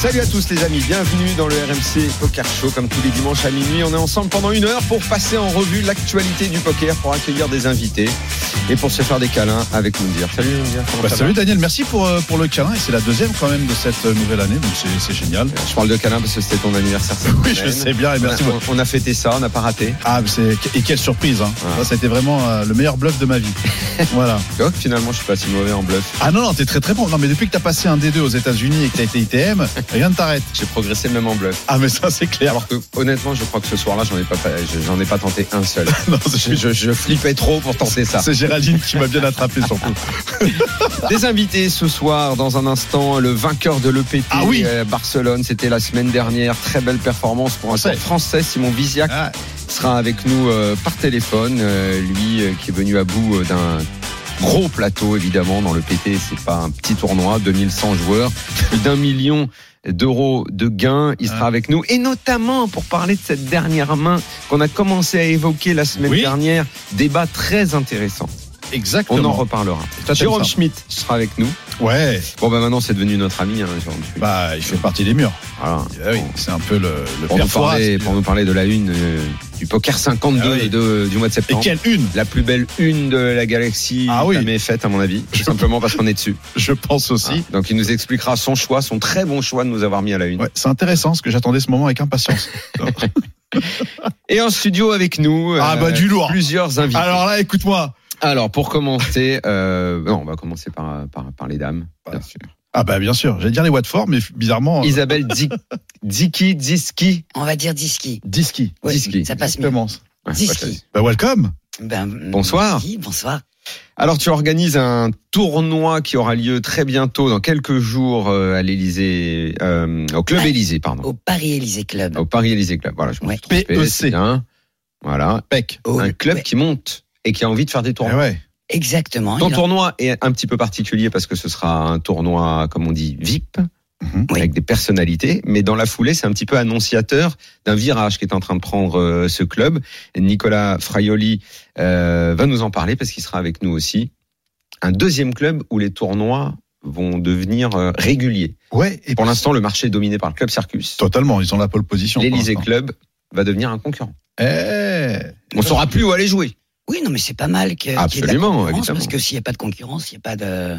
Salut à tous les amis, bienvenue dans le RMC Poker Show. Comme tous les dimanches à minuit, on est ensemble pendant une heure pour passer en revue l'actualité du poker, pour accueillir des invités et pour se faire des câlins avec Moundir. Salut Moundir, Bah, salut Daniel, merci pour, euh, pour le câlin et c'est la deuxième quand même de cette euh, nouvelle année donc c'est- génial. Je parle de câlins parce que c'était ton anniversaire. Oui, je sais bien et On a, merci. beaucoup. on a fêté ça, on n'a pas raté. Ah, et quelle surprise hein. Ouais. Ça, ça a été vraiment euh, le meilleur bluff de ma vie. voilà. Finalement, je suis pas si mauvais en bluff. Ah non non, t'es très très bon. Non mais depuis que t'as passé un D2 aux États-Unis et que t'as été ITM, rien ne t'arrête. J'ai progressé même en bluff. Ah mais ça c'est clair. Alors que honnêtement, je crois que ce soir-là, j'en ai pas, j'en ai pas tenté un seul. Non, Je, je- je flippais trop pour tenter ça. c'est Géraldine qui m'a bien attrapé surtout. Des invités ce soir, dans un instant, le vainqueur de l'EPT Ah oui. euh, Barcelone, c'était la semaine dernière, très belle performance pour un Français. français, Simon Viziac Ah, sera avec nous euh, par téléphone, Euh, lui euh, qui est venu à bout euh, d'un gros plateau évidemment dans le PT, c'est pas un petit tournoi, 2100 joueurs, plus d'un million d'euros de gains, il sera Ah. avec nous et notamment pour parler de cette dernière main qu'on a commencé à évoquer la semaine Oui. dernière, débat très intéressant. On exactement. en reparlera. Et Jérôme Schmitt sera avec nous. Ouais. Bon, bah maintenant, c'est devenu notre ami, hein, Jérôme Schmitt. Bah il fait partie des murs. Voilà. Ah oui, c'est un peu le, le Pour, nous parler, pour nous parler de la une euh, du poker 52 Ah oui. de- du mois de Et septembre. quelle une La plus belle une de la galaxie Ah oui. jamais faite, à mon avis. Tout simplement parce qu'on est dessus. Je pense aussi. Ah. Donc, il nous expliquera son choix, son très bon choix de nous avoir mis à la une. Ouais, c'est intéressant parce que j'attendais ce moment avec impatience. Et en studio avec nous, Ah, bah, du lourd. plusieurs invités. Alors là, écoute-moi. Pour commencer, euh, non, on va commencer par, par, par les dames, bien sûr. Ah bah bien sûr, j'allais dire les Watford, mais bizarrement. euh, Isabelle Dik- Diki, Diski. On va dire Diski. Diski. Ouais, Diski. Ça passe mieux. Ouais, Diski. Bah welcome. Ben, Bonsoir. merci, bonsoir. Alors tu organises un tournoi qui aura lieu très bientôt, dans quelques jours, euh, à l'Élysée, euh, au Club. Élysée, pardon, Au Paris Élysée Club. au Paris Élysée Club. Voilà, je me Ouais. PEC. bien. Voilà, Pec. Un club ouais, qui monte et qui a envie de faire des Eh tournois. ouais. Exactement. Ton a- tournoi est un petit peu particulier parce que ce sera un tournoi, comme on dit, VIP, Mhm. Oui. avec des personnalités, mais dans la foulée, c'est un petit peu annonciateur d'un virage qui est en train de prendre euh, ce club. Nicolas Fraioli euh, va nous en parler parce qu'il sera avec nous aussi. Un deuxième club où les tournois vont devenir euh, réguliers. Ouais. Et Pour l'instant, le marché est dominé par le club Circus. Totalement, ils ont la pole position. L'Elysée. Club va devenir un concurrent. Eh. On saura plus où aller jouer. Oui, non, mais c'est pas mal que, qu'il y ait de la Absolument, concurrence, évidemment. Parce que s'il n'y a pas de concurrence, il n'y a pas de, il y a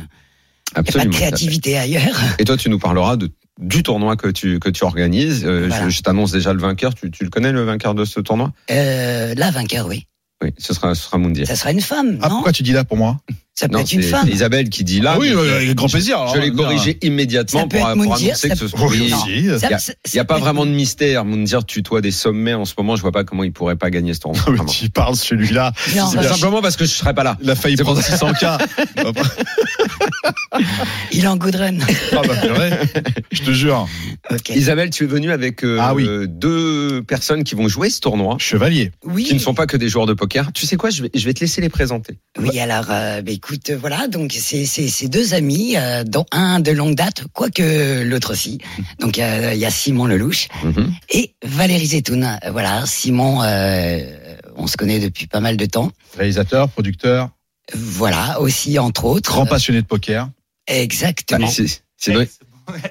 pas de Absolument. créativité ailleurs. Et toi, tu nous parleras de, du tournoi que tu, que tu organises. Euh, Voilà. Je, je t'annonce déjà le vainqueur. Tu, tu le connais, le vainqueur de ce tournoi? Euh, la vainqueur, oui. Oui, ce sera, ce sera Moundir. Ça sera une femme, Ah non? pourquoi tu dis là pour moi? Ça peut Non, être une c'est femme. c'est Isabelle qui dit là. Ah oui, avec grand plaisir. alors, Je l'ai va dire. corrigé immédiatement pour, Moundir, annoncer ça que ce soit. Oui, y a- Il n'y a pas vraiment de mystère. Moundir tutoie des sommets en ce moment. Je vois pas comment il pourrait pas gagner ce tournoi. Mais tu parles celui-là. Bien. Simplement parce que je serais pas là. Il a failli prendre 600K. Il est en good run. ah bah. Je te jure. Isabelle, tu es venue avec euh, Ah oui. deux personnes qui vont jouer ce tournoi, Chevalier. Oui. qui ne sont pas que des joueurs de poker. Tu sais quoi Je vais, je vais te laisser les présenter. Oui, alors, euh, bah, écoute, euh, voilà, donc c'est deux amis, euh, dont un de longue date, quoique l'autre aussi. Donc euh, il y a Simon Lelouch Mhm. et Valérie Zetoun. Voilà, Simon, euh, on se connaît depuis pas mal de temps. Réalisateur, producteur, Voilà, aussi entre autres. grand passionné de poker. Exactement. Ah, c'est- c'est vrai.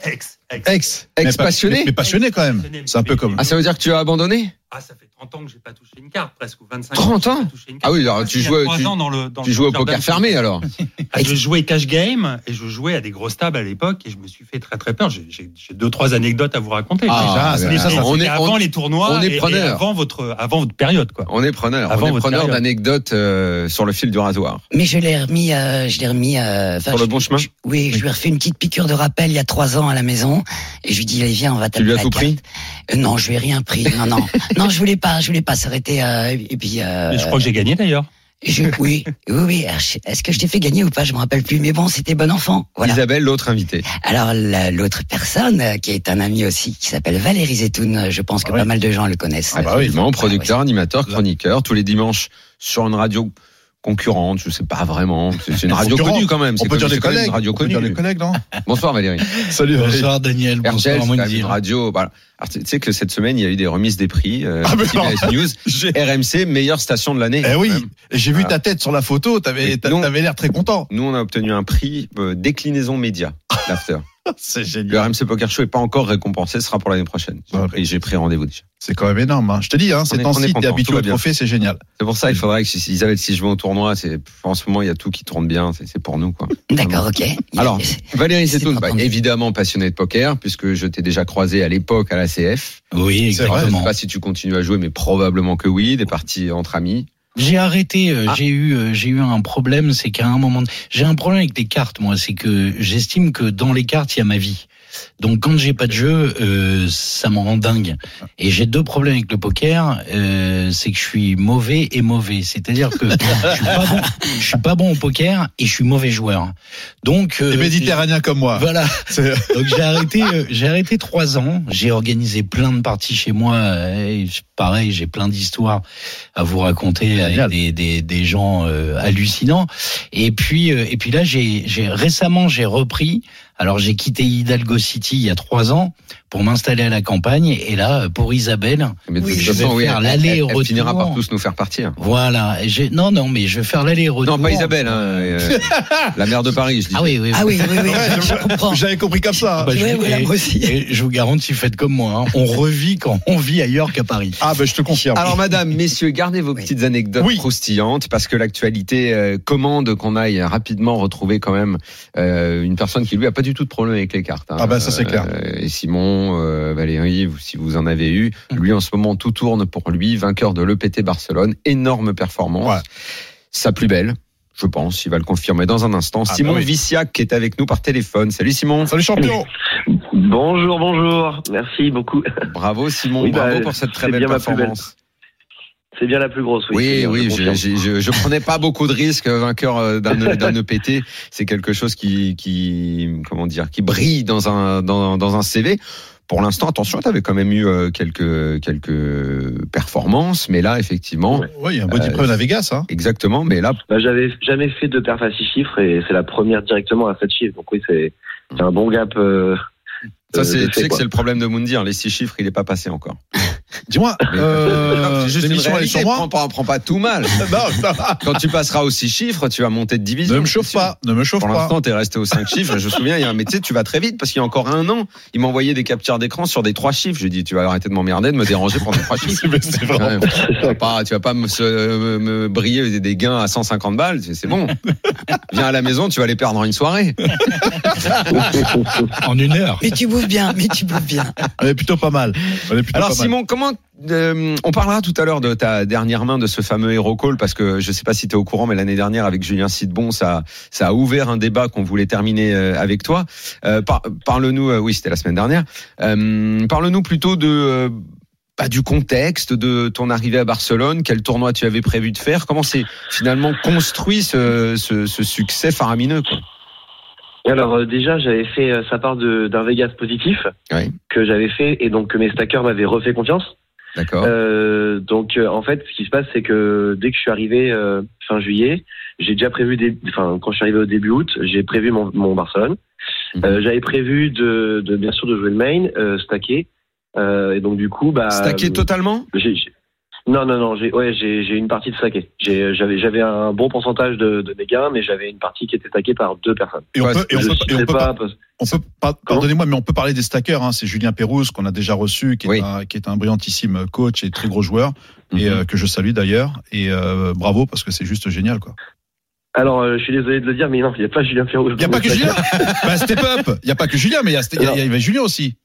Ex, ex. Ex. Ex Mais pas- passionné. Mais, mais passionné quand même. C'est un peu comme. Ah, ça veut dire que tu as abandonné Ah, ça fait 30 ans que j'ai pas touché une carte, presque, ou 25 30 ans. ans que j'ai pas touché une carte. Ah oui, alors Ah, tu jouais- tu- ans dans le, dans Tu le joues au poker fermé alors Ah, Je jouais cash game et je jouais à des grosses tables à l'époque et je me suis fait très très peur. J'ai- deux trois anecdotes à vous raconter. Ah, ça, Mais ça, on est- avant on- les tournois on est et- avant votre avant votre période quoi. On est preneur. Avant on est votre preneur période. d'anecdotes euh, sur le fil du rasoir. Mais je l'ai remis, euh, je l'ai remis. euh, Sur le bon chemin Oui, je lui ai refait une petite piqûre de rappel il y a trois ans à la maison et je lui dis allez viens, on va Tu taper lui as tout carte. pris Euh, Non, je lui ai rien pris. Non, non, non, je voulais pas, je voulais pas s'arrêter. Euh, et puis. Euh, je crois que j'ai gagné d'ailleurs. je- oui, oui, oui. Est-ce que je t'ai fait gagner ou pas? Je me rappelle plus. Mais bon, c'était bon enfant. Voilà. Isabelle, l'autre invitée. Alors la- l'autre personne qui est un ami aussi, qui s'appelle Valérie Zetoun, je pense que Ah oui. pas mal de gens le connaissent. Ah bah oui. Absolument, producteur, Ah animateur, chroniqueur, tous les dimanches sur une radio concurrente, je sais pas vraiment. C'est une radio Concurrente. connue quand même. On C'est peut dire des collègues. Une radio On peut dire connue. des collègues, non Bonsoir Valérie. Salut. Bonsoir Daniel, RTL, bonsoir c'est quand même une radio. Voilà. Alors, tu sais que cette semaine, il y a eu des remises des prix. Euh, Ah, mais News. RMC, meilleure station de l'année. Eh oui, même. J'ai vu Voilà. ta tête sur la photo, t'avais t'avais l'air très content. Nous, on a obtenu un prix euh, déclinaison média, l'after. C'est Le génial. RMC Poker Show est pas encore récompensé, ce sera pour l'année prochaine. J'ai Ouais. pris, j'ai pris rendez-vous déjà. C'est quand même énorme. hein. Je te dis, hein, On ces est- on est temps-ci, t'es habitué au trophée, c'est génial. C'est pour ça, il faudrait que si, Isabelle, si je vais au tournoi, c'est en ce moment il y a tout qui tourne bien, c'est c'est pour nous quoi. D'accord, ok. Alors, Valérie C'est pas bah, évidemment passionné de poker puisque je t'ai déjà croisé à l'époque à la CF. Oui, C'est vrai, Je sais exactement. pas si tu continues à jouer, mais probablement que oui. Des parties entre amis. J'ai arrêté, euh, Ah. j'ai eu, euh, j'ai eu un problème, c'est qu'à un moment, j'ai un problème avec les cartes, moi, c'est que j'estime que dans les cartes, il y a ma vie. Donc quand j'ai pas de jeu, euh, ça me rend dingue. Et j'ai deux problèmes avec le poker, euh, c'est que je suis mauvais et mauvais. C'est-à-dire que je suis pas bon, je suis pas bon au poker et je suis mauvais joueur. Donc euh, méditerranéen comme moi. Voilà. Donc j'ai arrêté, euh, j'ai arrêté trois ans. J'ai organisé plein de parties chez moi. euh, et pareil, j'ai plein d'histoires à vous raconter avec des, des, des gens euh, hallucinants. Et puis euh, et puis là, j'ai j'ai récemment j'ai repris. Alors j'ai quitté Hidalgo City il y a trois ans pour m'installer à la campagne. Et là, pour Isabelle, Mais Oui, je vais façon, oui, faire elle- l'aller-retour. Elle finira par tous nous faire partir. voilà. Non, non, mais je vais faire l'aller-retour. Non, pas Isabelle, hein, euh, la maire de Paris. Je dis. Ah oui, oui. Ah oui, oui, oui, Ouais, je, comprends. J'avais compris comme ça. Bah, je- voilà, et- aussi. et je vous garantis, faites comme moi. hein. On revit quand on vit ailleurs qu'à Paris. Ah, ben je te confirme. Alors, madame, messieurs, gardez vos Oui. petites anecdotes Oui. croustillantes parce que l'actualité euh, commande qu'on aille rapidement retrouver quand même euh, une personne qui lui a pas du tout de problème avec les cartes. hein. Ah bah, ça, c'est clair. Euh, et Simon, euh, Valérie, vous- si vous en avez eu, lui en ce moment tout tourne pour lui, vainqueur de l'EPT Barcelone, énorme performance, Ouais. sa plus belle. Je pense, il va le confirmer dans un instant. Ah, Simon bah oui. Vissiac qui est avec nous par téléphone. Salut Simon. Salut champion. Bonjour, bonjour. Merci beaucoup. Bravo Simon, Oui, bah, bravo pour cette très c'est belle bien ma plus belle. performance. C'est bien la plus grosse, oui. Oui, bien, oui, je je, je, prenais pas beaucoup de risques, euh, vainqueur euh, d'un d'un EPT. C'est quelque chose qui, qui, comment dire, qui brille dans un, dans, dans un CV. Pour l'instant, attention, tu avais quand même eu euh, quelques, quelques performances, mais là, effectivement. Ouais, il y a un body Euh, à Vegas, hein. exactement, mais là, Bah, J'avais jamais fait de perf à 6 chiffres et c'est la première directement à 7 chiffres. Donc oui, c'est c'est un bon gap. euh, ça, c'est, tu sais que c'est le problème de Moundir. Les six chiffres, il est pas passé encore. Dis-moi, Mais- euh, c'est juste une l'émission elle est sur moi Prends pas, prends pas tout mal. Non, ça va. Quand tu passeras aux six chiffres, tu vas monter de division. Ne me c'est chauffe sûr. pas, ne me chauffe Pour pas. l'instant, t'es resté aux cinq chiffres. Je me souviens, il y a un métier, tu vas très vite parce qu'il y a encore un an, il m'envoyait des captures d'écran sur des trois chiffres. Je lui dis, tu vas arrêter de m'emmerder, de me déranger pour des trois chiffres. C'est vraiment. même. Tu vas pas, tu vas pas me, se- me, me briller des- des gains à 150 balles. C'est c'est bon. Viens à la maison, tu vas les perdre en une soirée. En une heure. Mais tu bouffes bien, mais tu bouffes bien. On est plutôt pas mal. On est plutôt Alors pas mal. Simon, comment euh, on parlera tout à l'heure de ta dernière main de ce fameux Hero Call parce que je sais pas si tu es au courant mais l'année dernière avec Julien Sidbon ça ça a ouvert un débat qu'on voulait terminer euh, avec toi. Euh, par- parle-nous euh, oui, c'était la semaine dernière. Euh, parle-nous plutôt de bah, du contexte de ton arrivée à Barcelone, quel tournoi tu avais prévu de faire, comment c'est finalement construit ce, ce, ce succès faramineux quoi. Alors euh, déjà, j'avais fait euh, sa part de- d'un Vegas positif Oui. que j'avais fait et donc que mes stackers m'avaient refait confiance. D'accord. Euh, donc euh, en fait, ce qui se passe, c'est que dès que je suis arrivé euh, fin juillet, j'ai déjà prévu, des, enfin quand je suis arrivé au début août, j'ai prévu mon, mon Barcelone. Mhm. Euh, J'avais prévu de, de bien sûr de jouer le main, euh, stacké. Euh, et donc du coup, bah Stacké totalement? j'ai- j'ai- non, non, non, j'ai ouais, j'ai j'ai une partie de stacké. J'ai- J'avais j'avais un bon pourcentage de, de mes gains, mais j'avais une partie qui était stackée par deux personnes. Et on Ouais, peut, et on je peut, et on sais peut pas, pas, parce- on peut pas- pardonnez-moi, mais on peut parler des stackers. Hein. C'est Julien Pérouse qu'on a déjà reçu, qui est, Oui. un, qui est un brillantissime coach et très gros joueur, et Mhm. euh, que je salue d'ailleurs. Et euh, bravo parce que c'est juste génial, quoi. Alors, euh, je suis désolé de le dire, mais non, il n'y a pas Julien Ferrous. Il y a pas que Julien? bah, step up. Il y a pas que Julien, mais il y y y avait Julien aussi.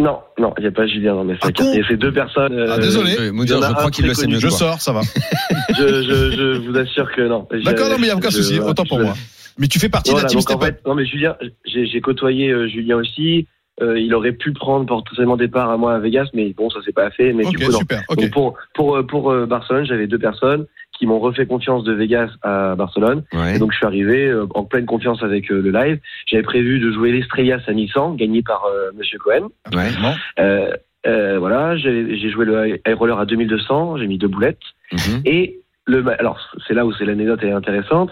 Non, non, il n'y a pas Julien dans mes Ah, sacs. con Et c'est deux personnes. euh, Ah, désolé. Je, il y crois qu'il le sait mieux Je sors, ça va. Je, je, je vous assure que non. D'accord, non, mais il y a aucun souci. Autant pour je- moi. Mais tu fais partie de la team donc en step up. fait, non, mais Julien, j'ai j'ai côtoyé euh, Julien aussi. Euh, il aurait pu prendre potentiellement départ à moi à Vegas, mais bon, ça s'est pas fait. Mais du coup, non. super. Donc pour pour euh, pour euh, Barcelone, j'avais deux personnes qui m'ont refait confiance de Vegas à Barcelone. Ouais. Et donc je suis arrivé euh, en pleine confiance avec euh, le live. J'avais prévu de jouer l'Estrellas à Nissan, gagné par euh, Monsieur Cohen. Ouais. Bon. Euh, euh, voilà, j'ai joué le high roller à 2200, j'ai mis deux boulettes. Mhm. Et le, alors c'est là où c'est l'anecdote est intéressante,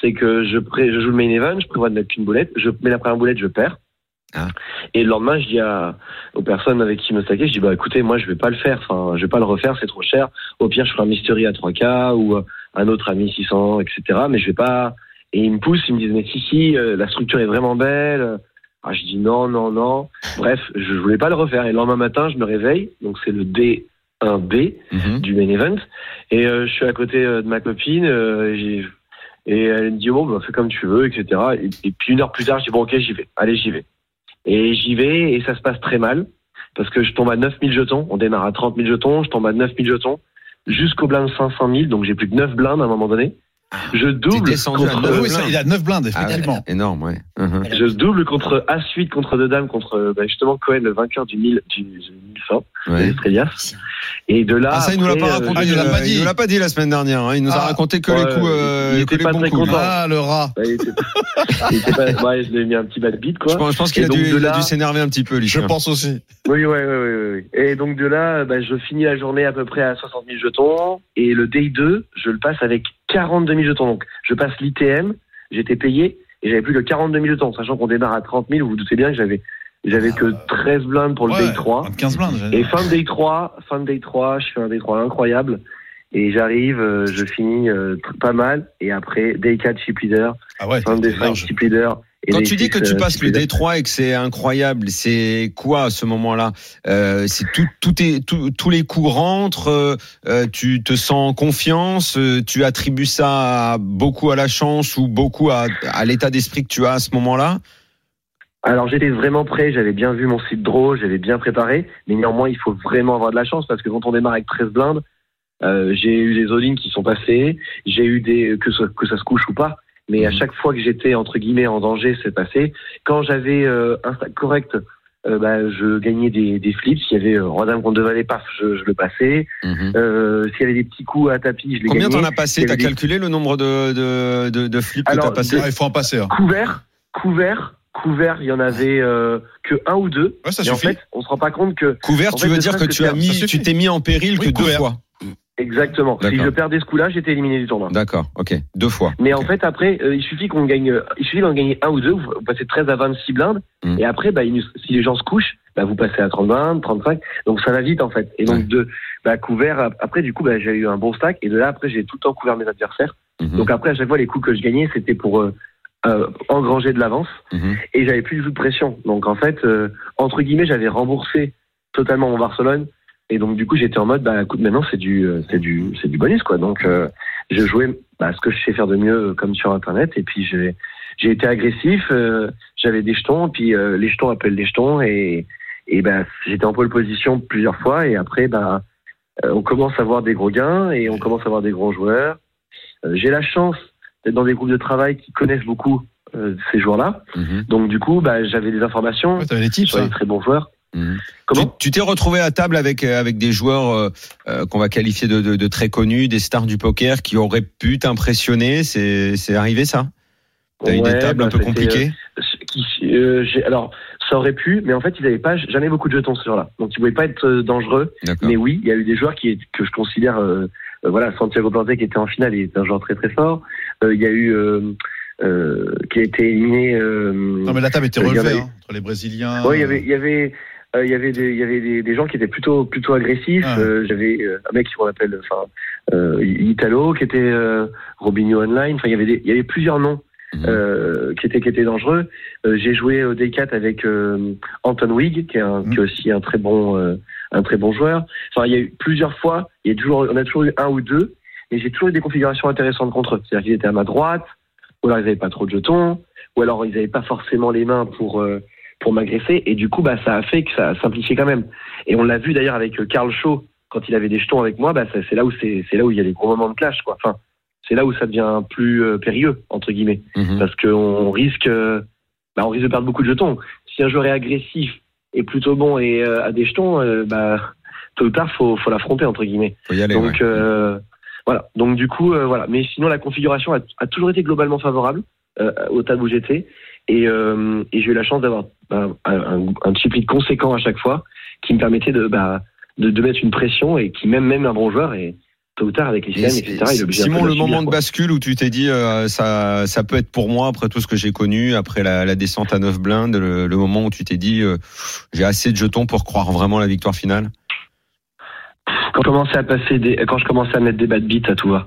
c'est que je, pré, je joue le main event, je prévois de mettre qu'une boulette, je mets la première boulette, je perds. Ah. Et le lendemain, je dis à, aux personnes avec qui me stackais, je dis bah écoutez, moi je vais pas le faire, enfin je vais pas le refaire, c'est trop cher. Au pire, je ferai un mystery à 3K ou un autre à 1600, etc. Mais je vais pas. Et ils me poussent, ils me disent mais si si, euh, la structure est vraiment belle. Ah, je dis non non non. Bref, je voulais pas le refaire. Et le lendemain matin, je me réveille, donc c'est le D1B Mhm. du main event. Et euh, je suis à côté euh, de ma copine. et elle me dit, bon, bah, fais comme tu veux, etc. Et, et puis une heure plus tard, je dis, bon, ok, j'y vais. Allez, j'y vais. Et j'y vais, et ça se passe très mal. Parce que je tombe à 9000 jetons. On démarre à 30 000 jetons. Je tombe à 9000 jetons. Jusqu'au blind 500 000. Donc j'ai plus que 9 blindes à un moment donné. Je double contre, neuf Ah oui, ça, il a 9 blindes, Ah ouais, effectivement. énorme, ouais. Mhm. je double contre A8 contre deux dames contre bah, justement Cohen, le vainqueur du 1000, du, du 1100, Ouais. Et de là. Ah, ça, il nous l'a pas euh, raconté. Ah, il nous l'a euh, pas dit. il nous l'a pas dit la semaine dernière. hein. Il nous a Ah. raconté que Ouais, les coups, euh, il que était les pas bons très coups. content. Ah, le rat. Ouais, il était, il était pas, ouais, je lui ai mis un petit bad beat, quoi. Je pense, je pense qu'il a dû, a s'énerver un petit peu, lui. Je pense aussi. Oui, ouais, ouais, ouais, ouais. Et donc de là, bah, je finis la journée à peu près à 60 000 jetons. Et le day 2, je le passe avec 42 000 jetons. Donc je passe l'ITM, j'étais payé et j'avais plus que 42 000 jetons. Sachant qu'on démarre à 30 000, vous vous doutez bien que j'avais j'avais que 13 blindes pour le Ouais, day 3. 15 blindes. Et fin de day 3, fin de day 3, je fais un day 3 incroyable. Et j'arrive, euh, je finis euh, pas mal. Et après, day 4 chip leader, Ah ouais, fin de day t'es 5 large. chip leader. Quand tu dis 6, que tu euh, passes le. D3 et que c'est incroyable, c'est quoi à ce moment-là? Euh, C'est tout, tout est, tout- tous les coups rentrent. euh, euh, tu te sens en confiance. euh, tu attribues ça à- beaucoup à la chance ou beaucoup à, à l'état d'esprit que tu as à ce moment-là? Alors j'étais vraiment prêt, j'avais bien vu mon site draw, j'avais bien préparé, mais néanmoins il faut vraiment avoir de la chance parce que quand on démarre avec 13 blindes, euh, j'ai eu des all qui sont passées, j'ai eu des que ça, que ça se couche ou pas, mais à Mhm. chaque fois que j'étais entre guillemets en danger, c'est passé. Quand j'avais euh, un stack correct, euh, bah, je gagnais des, des flips. S'il y avait euh, roi dame contre valets, paf, je, je le passais. Euh, S'il y avait des petits coups à tapis, je les Combien gagnais. t'en as passé T'as des- calculé le nombre de, de, de, de flips que t'as passé Ah, il faut en passer. hein. Couvert, couvert, couvert, il y en avait euh, que un ou deux. Ouais, ça Et en suffit. fait, on se rend pas compte que Couvert, en tu veux dire que tu as mis, suffit. tu t'es mis en péril Oui, que deux fois. Exactement. Si je perdais ce coup-là, j'étais éliminé du tournoi. D'accord, ok, deux fois. Mais en fait, après, euh, il suffit qu'on gagne, euh, il suffit d'en gagner un ou deux. Vous, passez de 13 à 26 blindes. Mm. Et après, bah, il- si les gens se couchent, bah, vous passez à 30 blindes, 35. Donc ça va vite en fait. Et donc Ouais. de bah, couvert. ap- Après, du coup, bah, j'ai eu un bon stack. Et de là, après, j'ai tout le temps couvert mes adversaires. Mhm. Donc après, à chaque fois, les coups que je gagnais, c'était pour euh, euh, engranger de l'avance. Mhm. et j'avais plus du tout de pression. Donc en fait, euh, entre guillemets, j'avais remboursé totalement mon Barcelone. Et donc du coup, j'étais en mode, bah écoute, maintenant c'est du, euh, c'est du, c'est du bonus quoi. Donc euh, je jouais bah, ce que je sais faire de mieux, euh, comme sur Internet. Et puis j'ai, j'ai été agressif. euh, j'avais des jetons, puis euh, les jetons appellent les jetons, et et bah j'étais en pole position plusieurs fois. Et après, bah euh, on commence à voir des gros gains et on commence à voir des gros joueurs. Euh, j'ai la chance d'être dans des groupes de travail qui connaissent beaucoup euh, ces joueurs-là. Mhm. Donc du coup, bah, j'avais des informations Ouais, t'avais les tips. sur les hein. très bons joueurs. Mhm. Comment Tu- t'es retrouvé à table avec euh, avec des joueurs euh, euh, qu'on va qualifier de, de, de très connus, des stars du poker qui auraient pu t'impressionner. C'est c'est arrivé ça? T'as eu des Ouais, tables bah, un peu compliquées? euh, qui- euh, alors, ça aurait pu, mais en fait, ils n'avaient pas jamais beaucoup de jetons ce jour-là. Donc, ils pouvaient pas être euh, dangereux. Mais oui, il y a eu des joueurs qui que je considère, euh, euh, voilà, Santiago Planté qui était en finale, il était un joueur très très fort. Euh, Il y a eu euh, euh, qui a été éliminé. Euh, Non, mais la table était relevée hein, entre les Brésiliens. Ouais, il y avait, il y avait, il y avait des, il y avait des, des gens qui étaient plutôt, plutôt agressifs. Ah. Euh, J'avais euh, un mec qu'on appelle, enfin, euh, Italo, qui était euh, Robinho Online. Enfin, il y avait des, il y avait plusieurs noms Mhm. euh, qui étaient, qui étaient dangereux. Euh, J'ai joué au D4 avec euh, Anton Wig, qui est, un, Mhm. qui est aussi un très bon, euh, un très bon joueur. Enfin, il y a eu plusieurs fois. Il y a toujours, on a toujours eu un ou deux, mais j'ai toujours eu des configurations intéressantes contre eux. C'est-à-dire qu'ils étaient à ma droite, ou alors ils n'avaient pas trop de jetons, ou alors ils n'avaient pas forcément les mains pour euh, pour m'agresser et du coup bah ça a fait que ça a simplifié quand même et on l'a vu d'ailleurs avec euh, Karl Shaw quand il avait des jetons avec moi bah c'est là où c'est là où il y a des gros moments de clash quoi enfin c'est là où ça devient plus euh, périlleux entre guillemets Mhm. parce qu'on risque euh, bah, on risque de perdre beaucoup de jetons si un joueur est agressif et plutôt bon et euh, a des jetons bah tôt ou tard faut faut l'affronter entre guillemets Faut y aller. donc ouais. voilà. Donc du coup voilà. Mais sinon la configuration a, a toujours été globalement favorable au table où j'étais et, euh, et j'ai eu la chance d'avoir un, un, un chip conséquent à chaque fois qui me permettait de bah de, de mettre une pression et qui même même un bon joueur et tôt ou tard avec les Et etc. Il est obligé un Simon, le subir, moment de quoi. bascule où tu t'es dit euh, ça, ça peut être pour moi après tout ce que j'ai connu, après la, la descente à 9 blindes, le, le moment où tu t'es dit euh, j'ai assez de jetons pour croire vraiment à la victoire finale? quand je commençais à passer des, quand je commençais à mettre des bad beats à tout va.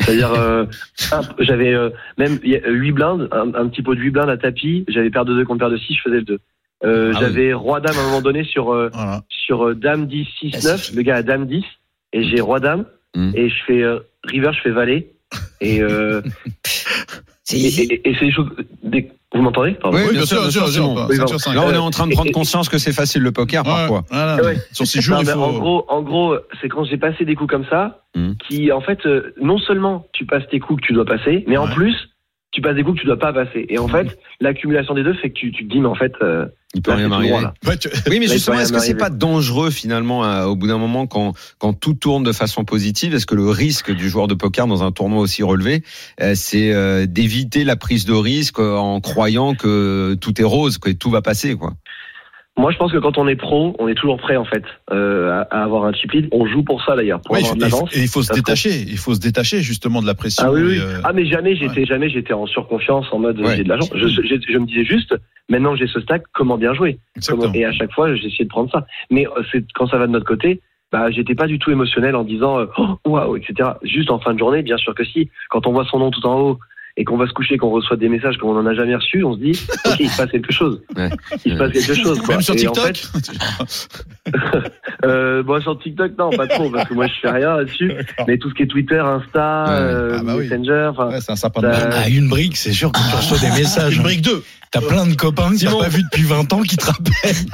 C'est-à-dire, euh, un- j'avais euh, même 8 blindes, un, un petit pot de 8 blindes à tapis, j'avais paire de 2 contre paire de 6, je faisais le 2. Euh, Ah j'avais roi dame à un moment donné sur euh, Voilà. sur euh, dame 10 6 Ah, 9, c'est- le gars a dame 10 et j'ai roi dame Mm. et je fais euh, river, je fais valet et euh, et, et- et c'est des choses des- vous m'entendez Pardon. Oui, bien bien sûr, sûr, bien sûr. Là, on est en train de prendre conscience que c'est facile le poker Ouais, parfois. voilà. Ouais. Sur ces jours, Non, il faut. En gros, en gros, c'est quand j'ai passé des coups comme ça, Mm. qui en fait, euh, non seulement tu passes tes coups que tu dois passer, mais en plus, tu passes des coups que tu dois pas passer. Et en fait, l'accumulation des deux fait que tu, tu te dis, mais en fait, euh, Il peut là, rien m'arriver. droit, là. Ouais, tu- Oui, mais Là, justement, est-ce que c'est pas dangereux finalement euh, au bout d'un moment quand quand tout tourne de façon positive Est-ce que le risque du joueur de poker dans un tournoi aussi relevé, euh, c'est euh, d'éviter la prise de risque euh, en croyant que tout est rose, que tout va passer, quoi? Moi, je pense que quand on est pro, on est toujours prêt, en fait, euh, à, à avoir un chip lead. On joue pour ça, d'ailleurs, pour Ouais, avoir de l'avance. et il faut se détacher. Il faut se détacher justement de la pression. Ah oui, oui. euh, Ah, mais jamais j'étais, jamais j'étais en surconfiance, en mode, Ouais. j'ai de l'argent. Je, je, je me disais juste, maintenant que j'ai ce stack, comment bien jouer? Comment- Et à chaque fois, essayé de prendre ça. Mais euh, c'est quand ça va de notre côté, bah, j'étais pas du tout émotionnel en disant euh, Oh, waouh, etc. Juste en fin de journée, bien sûr que si. Quand on voit son nom tout en haut et qu'on va se coucher, qu'on reçoit des messages qu'on n'en a jamais reçus, on se dit ok, il se passe quelque chose. Ouais. Il se passe quelque chose. Quoi. Même sur Et en TikTok. fait, euh, bon, sur TikTok, non, pas trop, parce que moi, je fais rien là-dessus. Mais tout ce qui est Twitter, Insta, Ouais. euh, Ah bah oui. Messenger, enfin. Ouais, c'est un sapin de. À une brique, c'est sûr que tu reçois des messages. Une brique 2. T'as plein de copains que t'as pas vu depuis 20 ans qui te rappellent.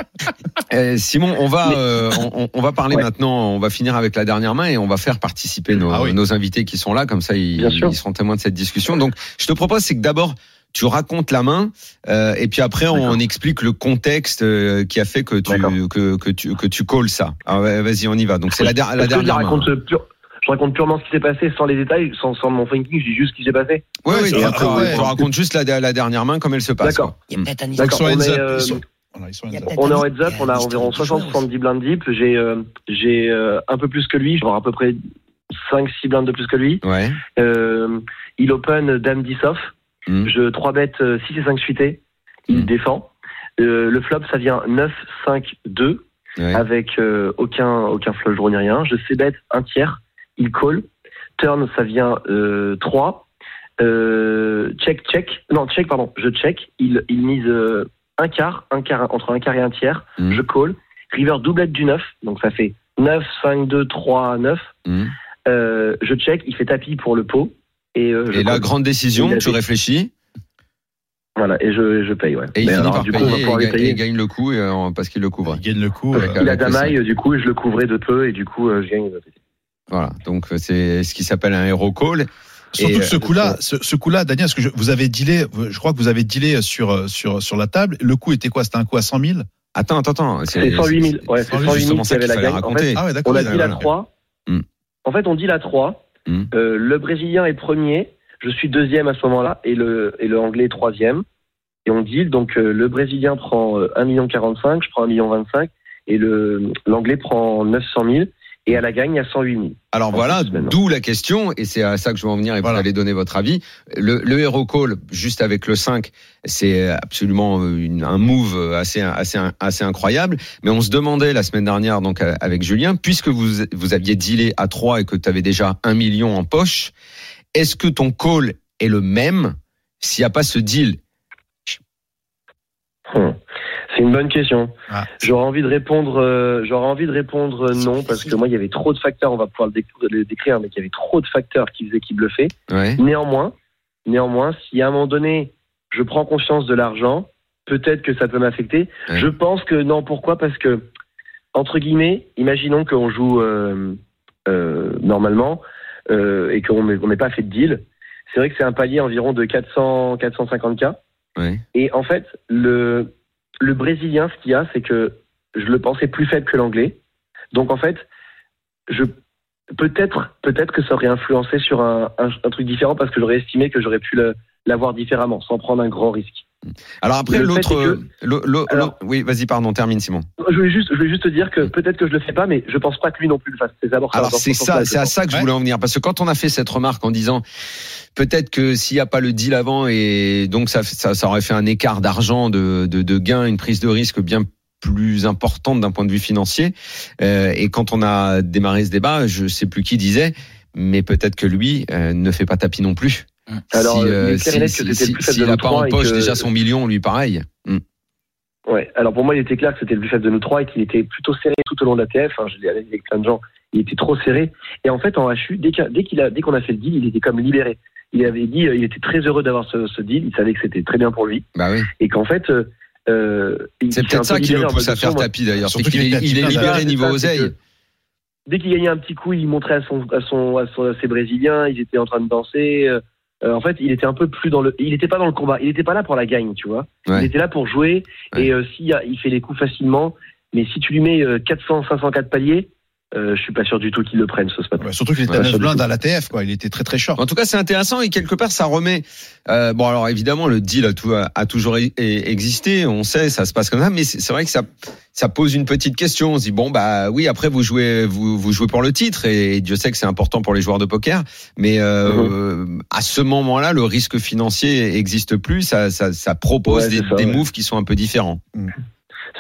Euh, Simon, on va, Mais- euh, on, on va parler Ouais. maintenant. On va finir avec la dernière main et on va faire participer nos, Ah oui. nos invités qui sont là, comme ça ils, ils seront témoins de cette discussion. Donc, je te propose, c'est que d'abord tu racontes la main euh, et puis après on explique le contexte euh, qui a fait que tu que, que tu que tu calls ça. Ouais, Vas-y, on y va. Donc c'est la, la je dernière main. raconte pure- je raconte purement ce qui s'est passé sans les détails, sans, sans mon thinking, je dis juste ce qui s'est passé? Ah ouais. tu racontes juste la, la dernière main comme elle se passe. D'accord. quoi. Il y a peut-être un Ils D'accord. sont on est, euh, Ils sont- On en heads up, on a environ de joueurs 60-70 blindes deep. J'ai euh, j'ai euh, un peu plus que lui, je vais avoir à peu près 5-6 blindes de plus que lui. Ouais. Euh, il open dame 10 off. Mm. Je 3 bêtes 6 et 5 suités. Il Mm. défend. Euh, le flop, ça vient 9, 5, 2 Ouais. avec euh, aucun, aucun flush draw ni rien. Je sais bet un tiers. Il call. Turn, ça vient euh, 3. Euh, check, check. Non, check, pardon. Je check. Il, il mise euh, un quart, un quart, entre un quart et un tiers. Mm. Je call. River doublette du 9. Donc ça fait 9, 5, 2, 3, 9. Mm. Euh, je check. Il fait tapis pour le pot. Et, euh, je Et la grande décision, Il tu fait- réfléchis Voilà, et je, je paye, ouais. et il finit alors, par du coup, on va payer et, ga- et payer. gagne le coup euh, parce qu'il le couvre. Ils gagnent le coup. Avec- euh, Il a damaille, du coup, et je le couvrais de peu, et du coup, euh, je gagne. Voilà, donc c'est ce qui s'appelle un hero call. Surtout Et, que ce euh, coup-là, ce, ce coup-là, Daniel, parce que je, vous avez dealé, je crois que vous avez dealé sur euh, sur sur la table. Le coup était quoi? C'était un coup à 100 000 Ah, Attends, attends, attends. C'est 108 000. Ouais, c'est 108 000 justement qui ça avait qu'il la gagne. En fait, Ah ouais, d'accord. on a dit la voilà. 3. Hmm. En fait, on dit la 3. Hmm. Euh, le Brésilien est premier. Je suis deuxième à ce moment-là. Et le, et le Anglais est troisième. Et on deal. Donc, euh, le Brésilien prend euh, 1 million 45. Je prends 1 million 25. Et le, l'Anglais prend 900 000. Et à la gagne, a 108 000. Alors En voilà, d'où la question, et c'est à ça que je vais en venir et Voilà. vous allez donner votre avis. Le, le hero call, juste avec le 5, c'est absolument une- un move assez, assez, assez incroyable. Mais on se demandait la semaine dernière, donc euh, avec Julien, puisque vous, vous aviez dealé à 3 et que tu avais déjà un million en poche, est-ce que ton call est le même s'il n'y a pas ce deal? Hmm. C'est une bonne question. Ah. J'aurais envie de répondre, euh, j'aurais envie de répondre euh, non parce que moi il y avait trop de facteurs. On va pouvoir le, déc- le décrire, mais il y avait trop de facteurs qui faisaient qu'il bluffait. Ouais. Néanmoins, néanmoins, si à un moment donné je prends conscience de l'argent, peut-être que ça peut m'affecter. Ouais. Je pense que non. Pourquoi? Parce que entre guillemets, imaginons qu'on joue euh, euh, normalement et qu'on n'ait pas fait de deal. C'est vrai que c'est un palier environ de 400 450 k. Ouais. Et en fait, le, le Brésilien, ce qu'il y a, c'est que je le pensais plus faible que l'Anglais. Donc en fait, je peut-être peut-être que ça aurait influencé sur un, un, truc différent parce que j'aurais estimé que j'aurais pu le, la voir différemment, sans prendre un grand risque. Alors après, fait l'autre. Oui, vas-y, pardon, termine, Simon. Je voulais juste, je voulais juste te dire que peut-être que je le fais pas, mais je pense pas que lui non plus le fasse. C'est d'abord ça. Alors c'est ce ça, c'est à ça que je voulais en venir parce que quand on a fait cette remarque en disant peut-être que s'il n'y a pas le deal avant et donc ça, ça, ça aurait fait un écart d'argent, de, de, de gain, une prise de risque bien plus importante d'un point de vue financier. Euh, et quand on a démarré ce débat, je sais plus qui disait, mais peut-être que lui euh, ne fait pas tapis non plus. Alors, si, euh, euh, net que si- le s'il n'a pas en poche que- déjà son million, lui pareil. Mm. Ouais. Alors pour moi, il était clair que c'était le plus faible de nous trois et qu'il était plutôt serré tout au long de la TF. Je l'ai avec plein de gens. Il était trop serré. Et en fait, en HU, dès qu'il a- dès qu'il a, dès qu'on a fait le deal, il était comme libéré. Il avait dit, euh, il était très heureux d'avoir ce, ce deal. Il savait que c'était très bien pour lui Bah oui. et qu'en fait, euh, C'est peut-être peu ça qui le en pousse à faire tapis d'ailleurs. Surtout qu'il est, il est libéré niveau oseille. Dès qu'il gagnait un petit coup, il montrait à son, à son, à son, à ses Brésiliens. Ils étaient en train de danser. Euh, euh, en fait, il était un peu plus dans le. Il n'était pas dans le combat. Il n'était pas là pour la gagne, tu vois. Ouais. Il était là pour jouer. Et euh, s'il il fait les coups facilement, mais si tu lui mets euh, 400, 504 paliers, euh, je suis pas sûr du tout qu'il le prenne ce spot. Ouais, surtout qu'il était Ouais, à 9 sur le blindes à l'ATF, quoi. Il était très très short. En tout cas, c'est intéressant et quelque part, ça remet. euh, bon, alors évidemment, le deal a, tout, a, a toujours e- e- existé. On sait, ça se passe comme ça, mais c'est vrai que ça, ça pose une petite question. On se dit bon, bah oui, après vous jouez, vous, vous jouez pour le titre et Dieu sait que c'est important pour les joueurs de poker. Mais euh, à ce moment-là, le risque financier existe plus. Ça, ça, ça propose Ouais, des, ça, des ouais. moves qui sont un peu différents.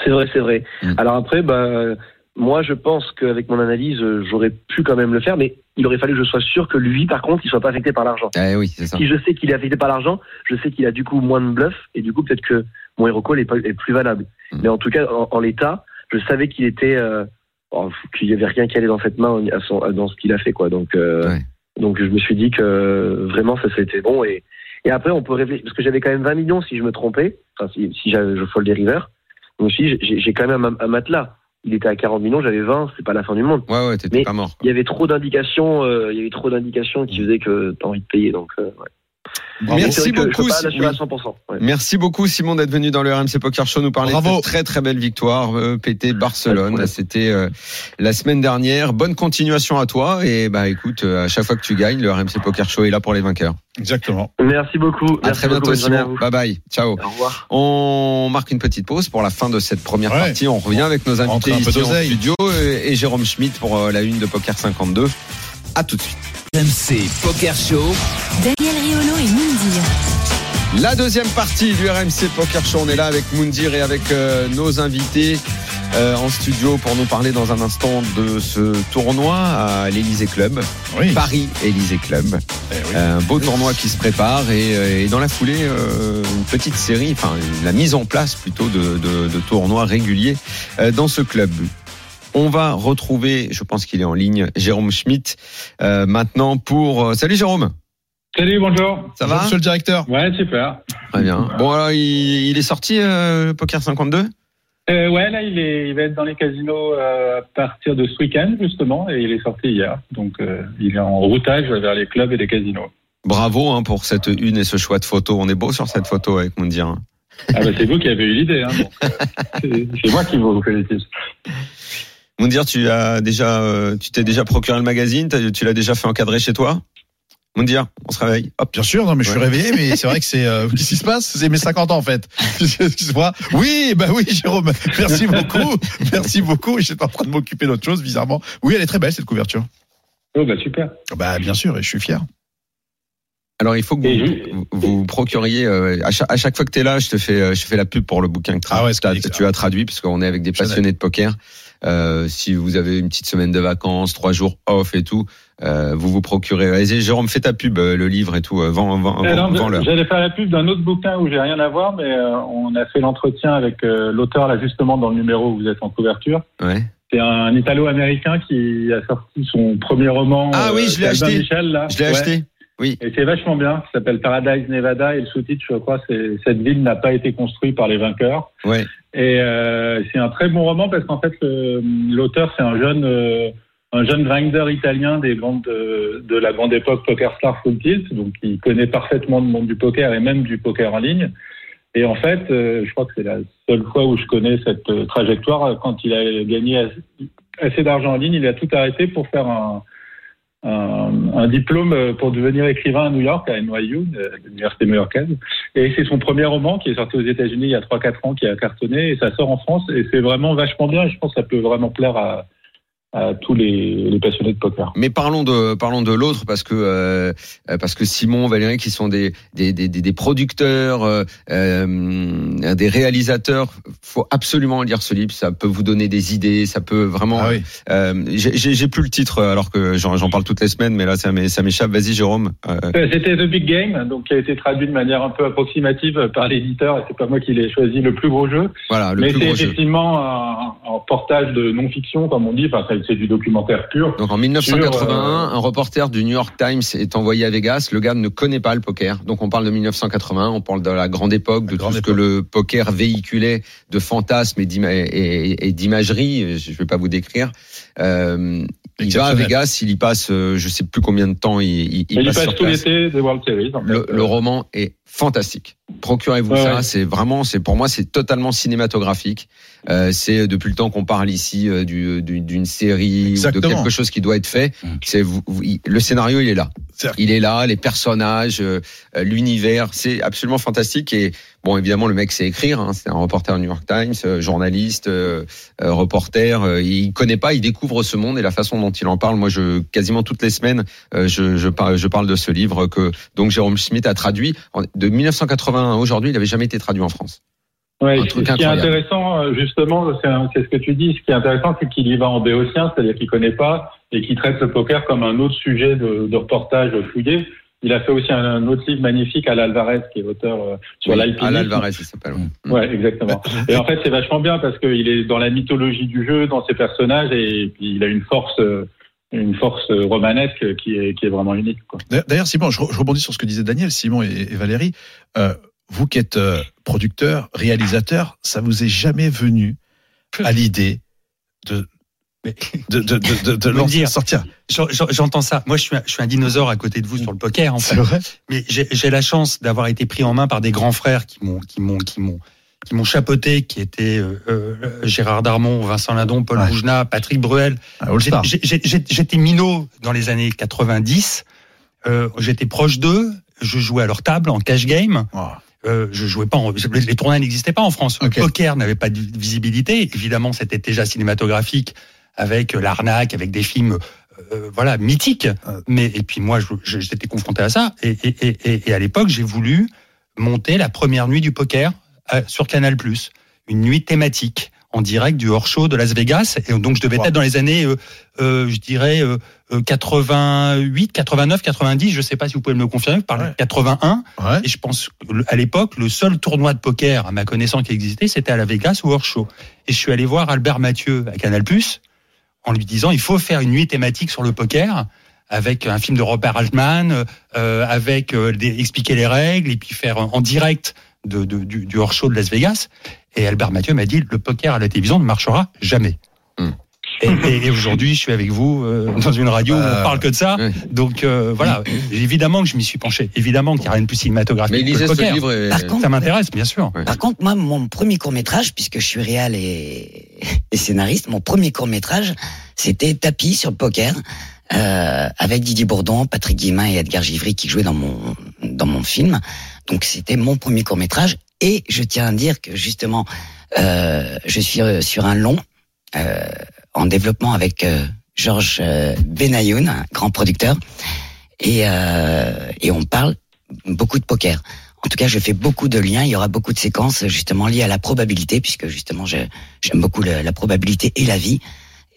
C'est vrai, c'est vrai. Mm. Alors après, bah, moi, je pense qu'avec mon analyse, j'aurais pu quand même le faire, mais il aurait fallu que je sois sûr que lui, par contre, il soit pas affecté par l'argent. Eh oui, c'est ça. Si je sais qu'il est affecté par l'argent, je sais qu'il a du coup moins de bluff, et du coup, peut-être que mon hero call est, pas- est plus valable. Mm. Mais en tout cas, en, en l'état, je savais qu'il était, euh, oh, qu'il y avait rien qui allait dans cette main à son, à- dans ce qu'il a fait, quoi. Donc, euh, Ouais. donc je me suis dit que vraiment, ça c'était bon. Et, et après, on peut réfléchir, parce que j'avais quand même 20 millions si je me trompais, enfin, si, si je fold des rivers. Donc, dit, j'ai j'ai quand même un, un matelas. Il était à 40 millions, j'avais 20, c'est pas la fin du monde. Ouais, ouais, t'étais pas mort. Il y avait trop d'indications, euh, il y avait trop d'indications qui faisaient que t'as envie de payer. Donc, euh, ouais. Merci beaucoup. pas Si- l'assurer à oui. 100%. ouais. Merci beaucoup Simon d'être venu dans le RMC Poker Show nous parler Bravo. de cette très très belle victoire euh, PT de Barcelone. C'était euh, la semaine dernière. Bonne continuation à toi et bah écoute euh, à chaque fois que tu gagnes le RMC Poker Show est là pour les vainqueurs. Exactement. Merci beaucoup. À Merci très bientôt à Simon. vous. Bye bye. Ciao. Au revoir. On marque une petite pause pour la fin de cette première Ouais. partie. On revient avec nos invités ici en studio et, et Jérôme Schmitt pour euh, la une de Poker 52. À tout de suite. RMC Poker Show. Daniel Riolo et Moundir. La deuxième partie du RMC Poker Show, on est là avec Moundir et avec euh, nos invités euh, en studio pour nous parler dans un instant de ce tournoi à l'Elysée Club, Oui. Paris Élysée Club. Eh oui. Un beau tournoi qui se prépare et, euh, et dans la foulée, euh, une petite série, enfin la mise en place plutôt de, de, de tournois réguliers euh, dans ce club. On va retrouver, je pense qu'il est en ligne, Jérôme Schmitt euh, maintenant pour... euh, Salut Jérôme, Salut, bonjour. ça Bonjour, va? Monsieur le directeur. Ouais, super. Très bien. Bon alors il, il est sorti euh, Poker 52 Euh, ouais, là, il, est, il va être dans les casinos euh, à partir de ce week-end, justement, et il est sorti hier. Donc, euh, il est en routage vers les clubs et les casinos. Bravo hein, pour cette une et ce choix de photo. On est beau sur cette photo avec Moundir. hein. Ah, bah, c'est vous qui avez eu l'idée. Hein, donc, euh, c'est c'est moi qui vous félicite. Moundir, tu as déjà, euh, tu t'es déjà procuré le magazine, tu l'as déjà fait encadrer chez toi? Moundir, on se réveille. Hop. Bien sûr, non, mais je suis Ouais. réveillé, mais c'est vrai que c'est, euh, qu'est-ce qui se passe? C'est mes 50 ans, en fait. Excuse-moi. Oui, bah oui, Jérôme. Merci beaucoup. Merci beaucoup. J'étais en train de m'occuper d'autre chose, bizarrement. Oui, elle est très belle, cette couverture. Oh, bah, super. Bah, bien sûr, et je suis fier. Alors il faut que vous, vous, vous procuriez euh, à, chaque, à chaque fois que tu es là, je te fais je fais la pub pour le bouquin que Ah ouais, tu, as, ça. tu as traduit parce qu'on est avec des passionnés de poker. Euh, si vous avez une petite semaine de vacances, trois jours off et tout, euh, vous vous procurez. Allez, Jérôme, fais ta pub, euh, le livre et tout, vends, vends, Alors, vends. J'allais faire la pub d'un autre bouquin où j'ai rien à voir, mais on a fait l'entretien avec l'auteur, là, justement, dans le numéro où vous êtes en couverture. Ouais. C'est un Italo-américain qui a sorti son premier roman. Ah oui, je l'ai acheté. Michel, là. Je l'ai Ouais. acheté. Oui. Et c'est vachement bien. Ça s'appelle Paradise Nevada et le sous-titre, je crois, c'est cette ville n'a pas été construite par les vainqueurs. Ouais. Et euh, c'est un très bon roman parce qu'en fait, l'auteur c'est un jeune, euh, un jeune grinder italien des grandes de, de la grande époque Poker Star Full Tilt, donc il connaît parfaitement le monde du poker et même du poker en ligne. Et en fait, euh, je crois que c'est la seule fois où je connais cette euh, trajectoire. Quand il a gagné assez, assez d'argent en ligne, il a tout arrêté pour faire un, un, diplôme euh, pour devenir écrivain à New York, à NYU, l'université new-yorkaise. Et c'est son premier roman qui est sorti aux États-Unis il y a 3-4 ans, qui a cartonné, et ça sort en France. Et c'est vraiment vachement bien. Je pense que ça peut vraiment plaire à, à tous les, les passionnés de poker. Mais parlons de parlons de l'autre parce que euh, parce que Simon, Valérie, qui sont des des, des, des producteurs, euh, euh, des réalisateurs, faut absolument lire ce livre. Ça peut vous donner des idées, ça peut vraiment. Ah oui. euh, j'ai j'ai plus le titre alors que j'en j'en parle toutes les semaines, mais là ça m'é- ça m'échappe. Vas-y, Jérôme. Euh, Euh, C'était The Big Game, donc qui a été traduit de manière un peu approximative par l'éditeur, et c'est pas moi qui l'ai choisi, le plus gros jeu. voilà, le Mais plus c'est gros jeu. effectivement un, un portage de non-fiction, comme on dit, enfin c'est- du documentaire pur. Donc en 1981, Sur, euh, un reporter du New York Times est envoyé à Vegas. Le gars ne connaît pas le poker. Donc on parle de 1980, on parle de la grande époque, de La tout ce que le poker véhiculait de fantasmes et d'ima- et- et- d'imagerie. Je ne vais pas vous décrire. Euh, il va à. Vegas, il y passe, euh, je sais plus combien de temps il, il, il il passe passe tout place. l'été des World Series. en fait. Le, le roman est fantastique. Procurez-vous Ouais, ça. ouais. C'est vraiment, c'est pour moi, c'est totalement cinématographique. Euh, c'est depuis le temps qu'on parle ici euh, du- du- d'une série ou de quelque chose qui doit être fait. C'est vous- vous- il- le scénario, il est là. Il est là, les personnages, euh, euh, l'univers, c'est absolument fantastique. Et bon, évidemment, le mec sait écrire. Hein, c'est un reporter New York Times, euh, journaliste, euh, euh, reporter. euh, il connaît pas, il découvre ce monde et la façon dont il en parle. Moi, je quasiment toutes les semaines, euh, je, je, parle, je parle de ce livre que donc Jérôme Schmitt a traduit de 1981 à aujourd'hui. Il n'avait jamais été traduit en France. Ouais, Un ce qui est intéressant, euh, justement, c'est ce que tu dis. Ce qui est intéressant, c'est qu'il y va en béotien, c'est-à-dire qu'il connaît pas et qu'il traite le poker comme un autre sujet de, de reportage fouillé. Il a fait aussi un, un autre livre magnifique, Al Alvarez, qui est auteur euh, sur Oui, l'alpinisme. Al Alvarez, il s'appelle. ouais. Ouais, exactement. Et en fait, c'est vachement bien parce qu'il est dans la mythologie du jeu, dans ses personnages, et puis il a une force, euh, une force romanesque qui est, qui est vraiment unique. D'ailleurs, Simon, je, re- je rebondis sur ce que disaient Daniel, Simon et, et Valérie. Euh, vous qui êtes euh, producteur, réalisateur, ça vous est jamais venu à l'idée de de de de, de, de Vous me lancer- dire. sortir J'en- j'en- J'entends ça. Moi, je suis, un, je suis un dinosaure à côté de vous sur le poker, en fait. C'est vrai Mais j'ai la chance d'avoir été pris en main par des grands frères qui m'ont, qui m'ont, qui m'ont, qui m'ont chapeauté, qui étaient euh, euh, Gérard Darmon, Vincent Lindon, Paul Ouais. Boujna, Patrick Bruel. J'ai- J'étais minot dans les années 90. Euh, J'étais proche d'eux. Je jouais à leur table en cash game. Oh. Euh, je jouais pas. En, les tournois n'existaient pas en France. Le poker n'avait pas de visibilité. Évidemment, c'était déjà cinématographique avec l'arnaque, avec des films, euh, voilà, mythiques. Euh. Mais et puis moi, j'étais confronté à ça. Et, et, et, et- et à l'époque, j'ai voulu monter la première nuit du poker euh, sur Canal+. Une nuit thématique en direct du hors-show de Las Vegas. Et donc, je devais Wow. être dans les années, euh, euh, je dirais, euh, euh, 88, 89, 90. Je sais pas si vous pouvez me le confirmer. Par Ouais. 81. Ouais. Et je pense à l'époque, le seul tournoi de poker, à ma connaissance, qui existait, c'était à la Vegas ou Hors Show. Et je suis allé voir Albert Mathieu à Canal+, en lui disant, il faut faire une nuit thématique sur le poker, avec un film de Robert Altman, euh, avec euh, des- expliquer les règles, et puis faire en direct de, de- du, du Hors Show de Las Vegas. Et Albert Mathieu m'a dit, le poker à la télévision ne marchera jamais. Hmm. Et, et- et aujourd'hui, je suis avec vous euh, dans une radio où on parle que de ça. Donc euh, voilà, évidemment que je m'y suis penché. Évidemment qu'il n'y a rien de plus cinématographique Mais que le lisez ce poker. livre. Et... Par contre, Ça m'intéresse, bien sûr. Ouais. Par contre, moi, mon premier court métrage, puisque je suis réal et, et scénariste, mon premier court métrage, c'était Tapis sur le poker, euh, avec Didier Bourdon, Patrick Guillemin et Edgar Givry qui jouaient dans mon dans mon film. Donc c'était mon premier court métrage. Et je tiens à dire que justement, euh, je suis euh, sur un long euh, en développement avec euh, Georges Benayoun, un grand producteur, et et on parle beaucoup de poker. En tout cas, je fais beaucoup de liens. Il y aura beaucoup de séquences justement liées à la probabilité, puisque justement, j'aime beaucoup la probabilité et la vie.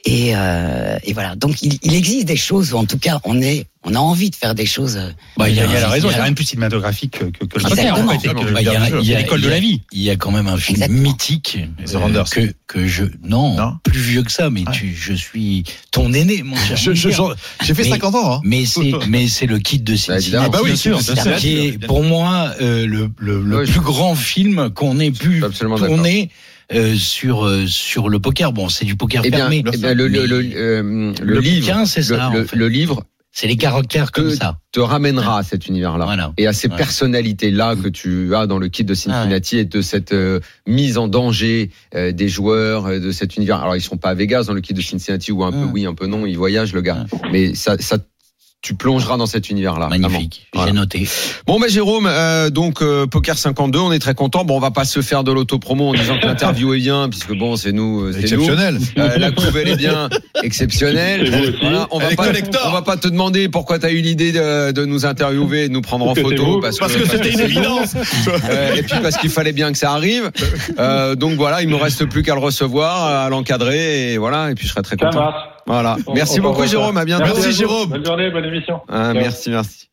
Et, euh, et voilà. Donc, il, il existe des choses où, en tout cas, on est, on a envie de faire des choses. euh, Bah, il y a, il y a la raison, il n'y a il y a- rien de plus cinématographique que, que, que le Exactement. En fait, Bah, il y a- l'école de la vie. Il y a quand même un film Exactement. mythique The euh, que que je non, Non plus vieux que ça, mais Ah. tu, je suis ton aîné, mon cher. Je- je- Miguel. J'ai fait Mais- 50 ans. Hein. Mais c'est mais c'est le kit de Bah. Cincinnati. bah oui, bien sûr, qui est pour moi euh, le le, plus grand film qu'on ait pu tourner euh, sur euh, sur le poker. Bon, c'est du poker Eh bien, fermé. eh bien, le, le, le, euh, le le livre, c'est ça, le, en fait. le livre c'est les caractères comme ça. te ramènera à cet univers-là Voilà. et à ces Ouais. personnalités-là que tu as dans le kit de Cincinnati et de cette euh, mise en danger euh, des joueurs euh, de cet univers. Alors ils sont pas à Vegas dans le kit de Cincinnati ou un peu oui, un peu non, ils voyagent le gars. Mais ça, ça tu plongeras dans cet univers-là. Magnifique, j'ai noté. Bon, bah Jérôme, euh, donc euh, Poker 52, on est très content. Bon, on va pas se faire de l'autopromo en disant que l'interview est bien, puisque bon, c'est nous, euh, nous. Exceptionnel. Euh, la couve elle est bien exceptionnelle. Voilà, on va pas, on va pas te demander pourquoi tu as eu l'idée de, de nous interviewer et de nous prendre en photo parce, Parce que c'était une évidence. Euh, et puis parce qu'il fallait bien que ça arrive. Euh, donc voilà, il me reste plus qu'à le recevoir, à l'encadrer et voilà. Et puis je serai très Ça content. Voilà. Merci on beaucoup. Jérôme. À bientôt. Merci, à. Jérôme. Bonne journée, bonne émission. Ah, merci, merci.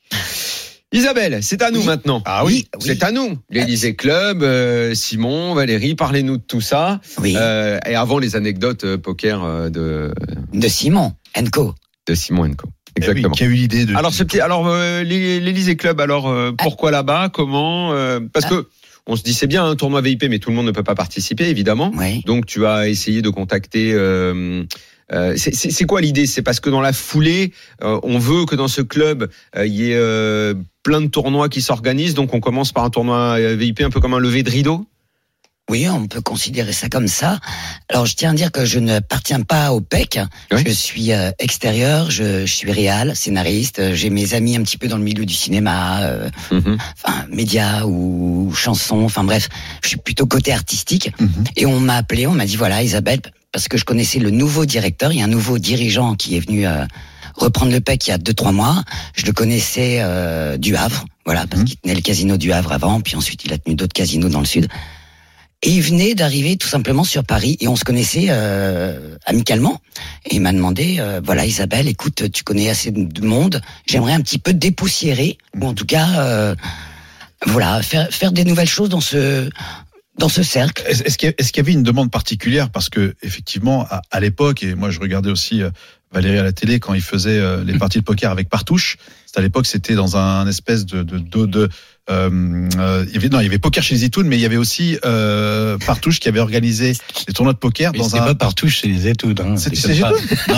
Isabelle, c'est à nous maintenant. Ah oui. oui. C'est à nous. L'Élysée Club, euh, Simon, Valérie, parlez-nous de tout ça. Oui, Euh, et avant les anecdotes euh, poker euh, de, de Simon, Enco. de Simon Enco. Eh oui, Exactement. qui a eu l'idée de. Alors, ce petit, alors euh, l'Élysée Club, alors euh, pourquoi là-bas Comment euh, Parce que on se dit c'est bien un tournoi VIP, mais tout le monde ne peut pas participer, évidemment. Oui. Donc tu as essayé de contacter. Euh, c'est- quoi l'idée? C'est parce que dans la foulée, euh, on veut que dans ce club euh, il y ait plein de tournois qui s'organisent. Donc on commence par un tournoi VIP, un peu comme un lever de rideau. Oui, on peut considérer ça comme ça. Alors, je tiens à dire que je n'appartiens pas au PEC. Oui. Je suis extérieur, je, je suis réal, scénariste. J'ai mes amis un petit peu dans le milieu du cinéma, euh, Mhm. enfin médias ou chansons. Enfin bref, je suis plutôt côté artistique. Mhm. Et on m'a appelé, on m'a dit voilà Isabelle, parce que je connaissais le nouveau directeur. Il y a un nouveau dirigeant qui est venu euh, reprendre le PEC il y a deux trois mois. Je le connaissais euh, du Havre, voilà, parce Mhm. qu'il tenait le casino du Havre avant, puis ensuite il a tenu d'autres casinos dans le sud. Et il venait d'arriver tout simplement sur Paris et on se connaissait euh, amicalement. Et il m'a demandé, euh, voilà Isabelle, écoute, tu connais assez de monde, j'aimerais un petit peu dépoussiérer, ou en tout cas, euh, voilà, faire, faire des nouvelles choses dans ce dans ce cercle. Est-ce qu'il y avait une demande particulière? Parce que effectivement, à, à l'époque, et moi je regardais aussi euh, Valérie à la télé quand il faisait euh, les parties de poker avec Partouche. À l'époque, c'était dans un espèce de de, de, de euh, euh, il y avait, non, il y avait poker chez Zitoun, mais il y avait aussi euh, Partouche qui avait organisé des tournois de poker Mais dans c'était un. pas partout chez les études. Hein. Non, C'est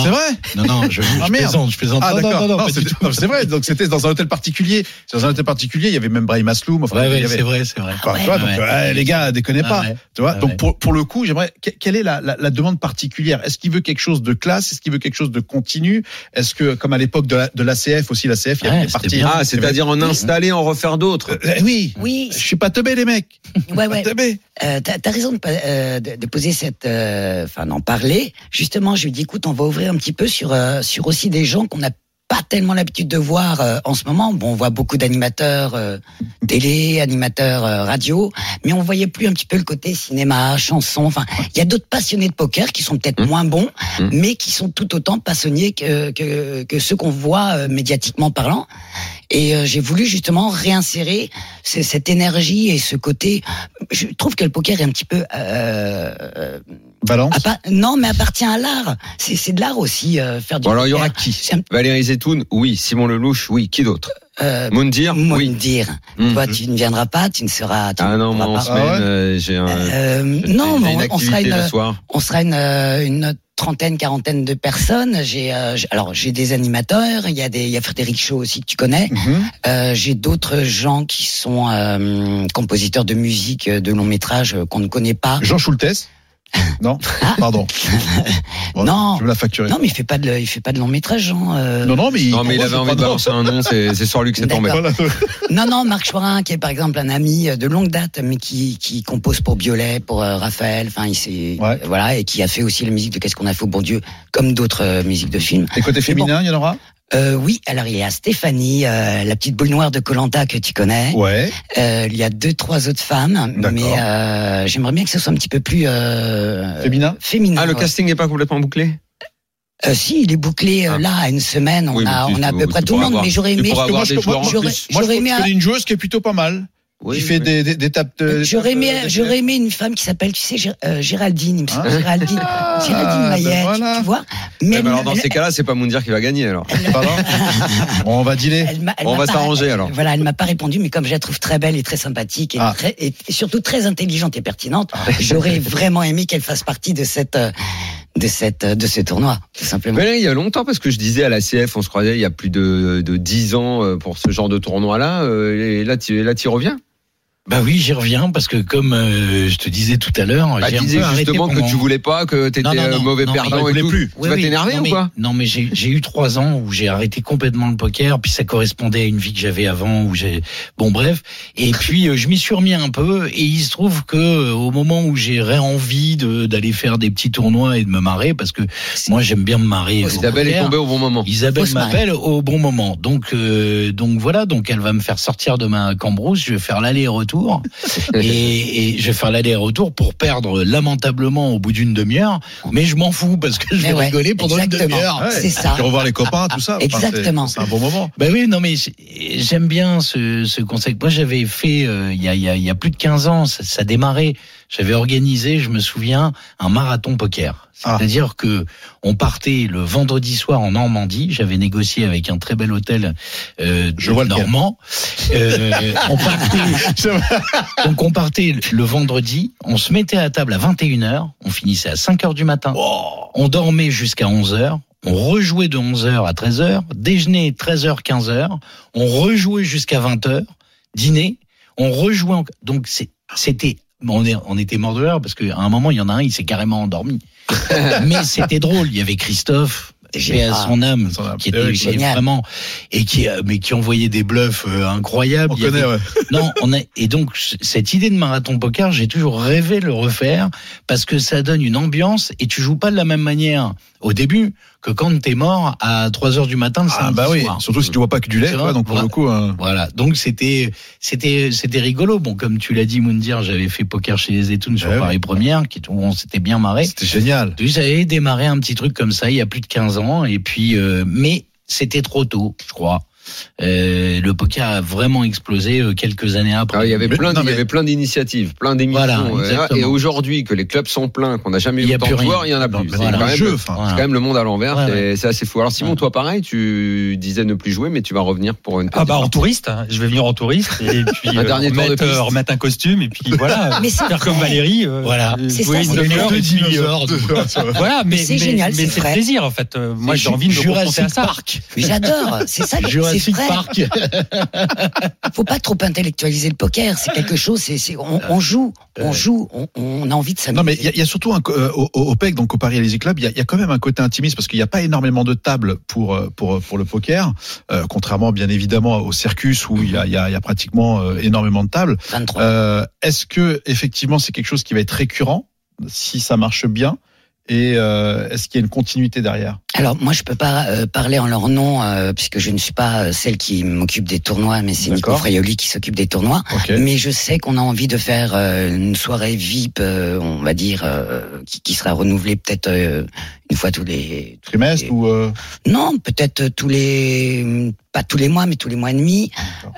vrai Non, non, je, je Ah, merde. plaisante, je plaisante. Ah Non, d'accord. non, non, Non, C'est vrai. Donc c'était dans un hôtel particulier. C'est dans un hôtel particulier. Il y avait même Brahim Asloum. Enfin, Ouais, ouais, avait- c'est vrai, c'est vrai. Quoi, tu vois, donc, Ouais. ouais, les gars, déconnez Ah pas. ouais. Tu vois, Ah donc ouais. pour, pour le coup, j'aimerais. que- Quelle est la, la, la demande particulière? Est-ce qu'il veut quelque chose de classe? Est-ce qu'il veut quelque chose de continu? Est-ce que, comme à l'époque de la- de l'ACF aussi, l'ACF, Ouais, parties. bien. Ah, c'est-à-dire en installer, en refaire d'autres. Euh, oui. Oui, Je suis pas teubé, les mecs. ouais, ouais. Pas teubé. Euh, t'as, raison de, euh, de, de poser cette, euh, enfin d'en parler. Justement, je lui dis, écoute, on va ouvrir un petit peu sur euh, sur aussi des gens qu'on n'a pas tellement l'habitude de voir euh, en ce moment. Bon, on voit beaucoup d'animateurs euh, télé, animateurs euh, radio, mais on voyait plus un petit peu le côté cinéma, chanson. Enfin, il y a d'autres passionnés de poker qui sont peut-être Mmh. moins bons, Mmh. mais qui sont tout autant passionnés que que, que ceux qu'on voit médiatiquement parlant. Et euh, j'ai voulu justement réinsérer ce- cette énergie et ce côté. Je trouve que le poker est un petit peu. Euh, euh, Valence. non, mais appartient à l'art. C'est c'est de l'art aussi euh, faire du. Bon, alors il y aura qui un- Valérie Zetoun, oui. Simon Lelouch, oui. Qui d'autre Euh, Moundir, oui. dire. Mhm. Toi, tu ne viendras pas, tu ne seras. Tu Ah non, moi en semaine, Ah ouais euh, j'ai un. Euh, non, mais on, on sera une, on sera une, euh, une trentaine, quarantaine de personnes. J'ai, euh, alors j'ai des animateurs. Il y a des, il y a Frédéric Shaw aussi que tu connais. Mhm. Euh, j'ai d'autres gens qui sont euh, compositeurs de musique euh, de long métrage euh, qu'on ne connaît pas. Jean Schultes. Non. Pardon. Bon, Non. Je la facturer. Non, mais il fait pas de, il fait pas de long métrage, Jean. euh. non, non, mais il, Non, mais il avait envie de balancer un nom, c'est c'est sur lui que c'est tombé. Voilà. Non, non, Marc Chorin, qui est par exemple un ami de longue date, mais qui, qui compose pour Biolay, pour euh, Raphaël, enfin, il s'est, Ouais. voilà, et qui a fait aussi la musique de Qu'est-ce qu'on a fait au bon Dieu, comme d'autres euh, musiques de films. Et côté féminin, il y en aura? Euh, oui, alors il y a Stéphanie, euh, la petite boule noire de Colanta que tu connais. Ouais. Euh, il y a deux, trois autres femmes, mais euh, j'aimerais bien que ce soit un petit peu plus euh, Féminin? féminin. Ah, le ouais. casting n'est pas complètement bouclé? Euh, si, il est bouclé euh, Ah. là à une semaine. On Oui, a, on a à peu près tout le monde, avoir- mais j'aurais aimé. Moi, je- des joueurs en moi, j'aurais- plus. Moi, je J'aurais aimé connais une joueuse qui est plutôt pas mal. Oui, qui fait oui. des, des, des tapes de. J'aurais aimé, j'aurais aimé une femme qui s'appelle, tu sais, euh, Géraldine, il me semble, Ah. Géraldine, Ah, Géraldine ben Maillet, voilà. tu vois. Eh Mais ben elle- alors dans elle- ces cas-là, c'est pas Moundir qui va gagner alors. Pardon On va dîner. elle m'a- elle On va s'arranger, alors. Voilà, elle m'a pas répondu, mais comme je la trouve très belle et très sympathique et, Ah. très, et surtout très intelligente et pertinente, j'aurais vraiment aimé qu'elle fasse partie de cette, euh, de cette, euh, de ce tournoi, tout simplement. Mais là, il y a longtemps, parce que je disais à la CF, on se croisait il y a plus de, de 10 ans pour ce genre de tournoi-là. euh, Et là, tu là, y reviens? Bah oui, j'y reviens parce que comme euh, je te disais tout à l'heure, Bah, j'ai disais peu arrêté justement que tu voulais pas, que t'étais Non, non, non, euh, mauvais non, perdant et tout. plus. Tu vas oui. t'énerver ou mais- quoi? Non, mais j'ai j'ai eu trois ans où j'ai arrêté complètement le poker, puis ça correspondait à une vie que j'avais avant, où j'ai bon bref, et puis euh, je m'y suis remis un peu, et il se trouve que euh, au moment où j'ai envie de- d'aller faire des petits tournois et de me marrer, parce que moi j'aime bien me marrer. au Isabelle est poker. tombée au bon moment. Isabelle m'appelle au bon moment. Donc, euh, donc voilà, donc elle va me faire sortir de ma cambrousse. Je vais faire l'aller-retour et, et je vais faire l'aller-retour pour perdre lamentablement au bout d'une demi-heure. Mais je m'en fous parce que je vais ouais, rigoler pendant une demi-heure. Ouais. C'est ça. Puis revoir les copains, tout ça. Enfin, c'est- Exactement. C'est un bon moment. Ben oui, non mais j'ai- j'aime bien ce, ce concept. Moi, j'avais fait euh, il y, a, il y, a, il y a plus de 15 ans, ça, ça démarrait. J'avais organisé, je me souviens, un marathon poker. Ah. C'est-à-dire que on partait le vendredi soir en Normandie. J'avais négocié avec un très bel hôtel euh, Je vois normand. Euh, on partait, donc on partait le vendredi. On se mettait à table à 21h. On finissait à 5h du matin. On dormait jusqu'à 11h. On rejouait de 11h à 13h, déjeuner 13h, 15h, on rejouait jusqu'à 20h, dîner, on rejouait. en- Donc c'était, on, est- on était mort de l'heure parce qu'à un moment il y en a un, il s'est carrément endormi. Mais c'était drôle. Il y avait Christophe, paix à son âme, Son âme. qui Eh était oui, qui est génial. vraiment et qui euh, mais qui envoyait des bluffs euh, incroyables. On avait- connaît, ouais. non, on a et donc cette idée de marathon poker, j'ai toujours rêvé de le refaire parce que ça donne une ambiance et tu joues pas de la même manière au début que quand t'es mort à 3 heures du matin le Ah samedi bah oui, soir. surtout si tu vois pas que du lait, quoi, donc pour voilà. le coup, hein, Voilà, donc c'était c'était c'était rigolo. Bon, comme tu l'as dit, Moundir, j'avais fait poker chez les Étounes sur Ouais, Paris Première, qui où on s'était bien marré. c'était génial. J'avais démarré un petit truc comme ça il y a plus de 15 ans, et puis euh, mais c'était trop tôt, je crois. Euh, le poker a vraiment explosé euh, quelques années après. Alors, il y avait plein, non, il y mais- avait plein d'initiatives, plein d'émissions. Voilà, euh, et aujourd'hui, que les clubs sont pleins, qu'on n'a jamais Il eu autant plus de joueurs, il y en a plus. C'est voilà. quand, Voilà. quand même le monde à l'envers. Ouais, c'est ouais. c'est assez fou. Alors Simon, Ouais. toi pareil, tu disais ne plus jouer, mais tu vas revenir pour une. Ah bah en partie. touriste, hein. je vais venir en touriste et puis Un dernier tour de remettre, euh, remettre un costume et puis voilà, Mais c'est faire comme. Valérie, euh, Voilà. euh, C'est ça, euh, voilà, mais C'est génial, mais c'est plaisir en fait. Euh, Moi j'ai envie de me confronter à ça. J'adore, c'est ça, Jurassic. Park. Faut pas trop intellectualiser le poker, c'est quelque chose, c'est, c'est- on, on joue, on joue, on, on a envie de s'amuser. Non, mais il y, y a surtout un, euh, au, au PEC, donc au Paris Easy Club, il y, y a quand même un côté intimiste parce qu'il n'y a pas énormément de tables pour euh, pour pour le poker, euh, contrairement bien évidemment au Circus où il y a, y a, il y a pratiquement euh, énormément de tables. 23. Euh, Est-ce que effectivement c'est quelque chose qui va être récurrent si ça marche bien? Et euh, est-ce qu'il y a une continuité derrière? Alors moi je peux pas euh, parler en leur nom euh, puisque je ne suis pas euh, celle qui m'occupe des tournois, mais c'est Nico. Fraioli qui s'occupe des tournois. Mais je sais qu'on a envie de faire euh, une soirée VIP, euh, on va dire, euh, qui, qui sera renouvelée peut-être euh, une fois tous les Trimestre ou euh, non, peut-être tous les pas tous les mois, mais tous les mois et demi.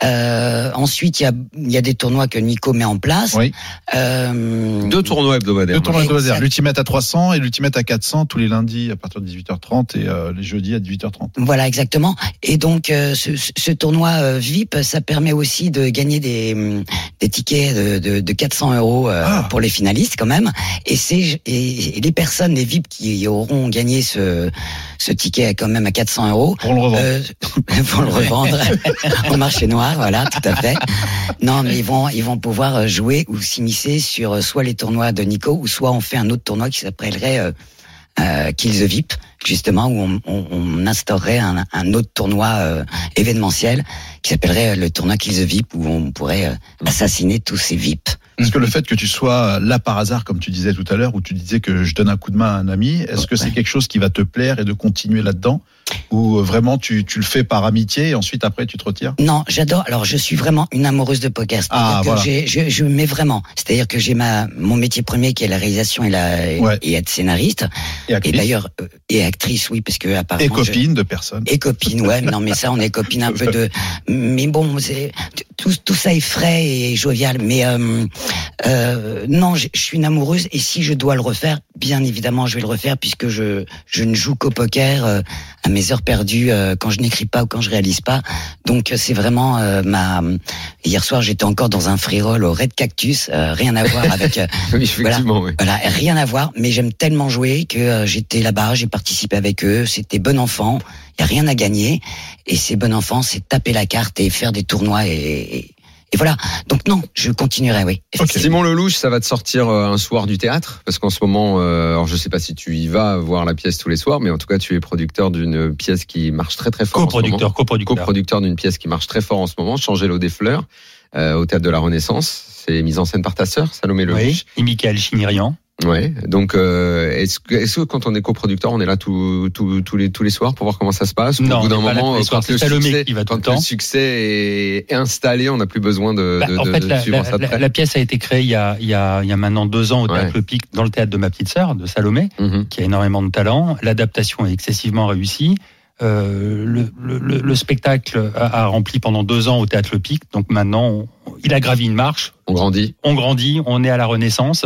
Euh, ensuite, il y a il y a des tournois que Nico met en place. Oui. Euh, Deux tournois hebdomadaires. deux tournois hebdomadaires, l'Ultimate à 300 et l'Ultimate à 400 tous les lundis à partir de 18h30 et euh, les jeudis à 18h30. Voilà, exactement. Et donc, euh, ce, tournoi euh, VIP, ça permet aussi de gagner des, des tickets de, de, de 400 euros Ah. pour les finalistes quand même. Et c'est et, et les personnes, les VIP qui auront gagné ce, ce ticket quand même à 400 euros, Pour le revendre. euh, pour le revendre au marché noir, voilà, tout à fait. Non, mais ils vont, ils vont pouvoir jouer ou s'immiscer sur soit les tournois de Nico, ou soit on fait un autre tournoi qui s'appellerait euh, euh, Kill the VIP, justement, où on, instaurerait un, un autre tournoi euh, événementiel qui s'appellerait euh, le tournoi Kill the VIP, où on pourrait euh, assassiner tous ces VIP. Est-ce que le fait que tu sois là par hasard, comme tu disais tout à l'heure, où tu disais que je donne un coup de main à un ami, est-ce que c'est Ouais. quelque chose qui va te plaire et de continuer là-dedans? Ou euh, vraiment tu, tu le fais par amitié et ensuite après tu te retires? Non, j'adore. Alors, je suis vraiment une amoureuse de poker. C'est-à-dire Ah, voilà. je, je mets vraiment. C'est-à-dire que j'ai ma mon métier premier qui est la réalisation et la et- Ouais. et être scénariste. Et Et d'ailleurs euh, et actrice, oui, parce que et apparemment. je- copine de personne. Et copine, ouais, non, mais ça, on est copine un peu de. Mais bon, c'est tout, tout ça est frais et jovial. Mais euh, euh, non, je je suis une amoureuse et si je dois le refaire, bien évidemment, je vais le refaire puisque je je ne joue qu'au poker euh, à mes heures perdues euh, quand je n'écris pas ou quand je réalise pas. Donc euh, c'est vraiment euh, ma. Hier soir, j'étais encore dans un free roll au Red Cactus, euh, rien à voir avec. euh, Oui, effectivement, oui. voilà, rien à voir, mais j'aime tellement jouer que j'étais là-bas, j'ai participé avec eux, c'était bon enfant, il y a rien à gagner, et c'est bon enfant, c'est taper la carte et faire des tournois et, et, et voilà. Donc non, je continuerai, oui. Simon Lelouch, ça va te sortir euh, un soir du théâtre? Parce qu'en ce moment, euh, alors je sais pas si tu y vas voir la pièce tous les soirs, mais en tout cas tu es producteur d'une pièce qui marche très très fort. en ce moment. Coproducteur, coproducteur. coproducteur d'une pièce qui marche très fort en ce moment, Changer l'eau des fleurs, euh, au théâtre de la Renaissance. C'est mise en scène par ta sœur, Salomé Lelouch. Oui, et Michael Chinirian. Ouais. Donc, euh, est-ce que, est-ce que quand on est coproducteur, on est là tous les tous les soirs pour voir comment ça se passe? Non, Au bout d'un est là moment, les quand le succès, qui va tout le succès est installé, on n'a plus besoin de, Bah, de, en de- fait, de la, suivre la- ça de la- près. la pièce a été créée il y a, il y a, il y a maintenant deux ans au Ouais. théâtre Le Pic, dans le théâtre de ma petite sœur, de Salomé, Mhm. qui a énormément de talent. L'adaptation est excessivement réussie. Euh, le, le- le- le spectacle a, a rempli pendant deux ans au théâtre Le Pic. Donc maintenant, on- il a gravi une marche. On grandit. On grandit. On est à la Renaissance.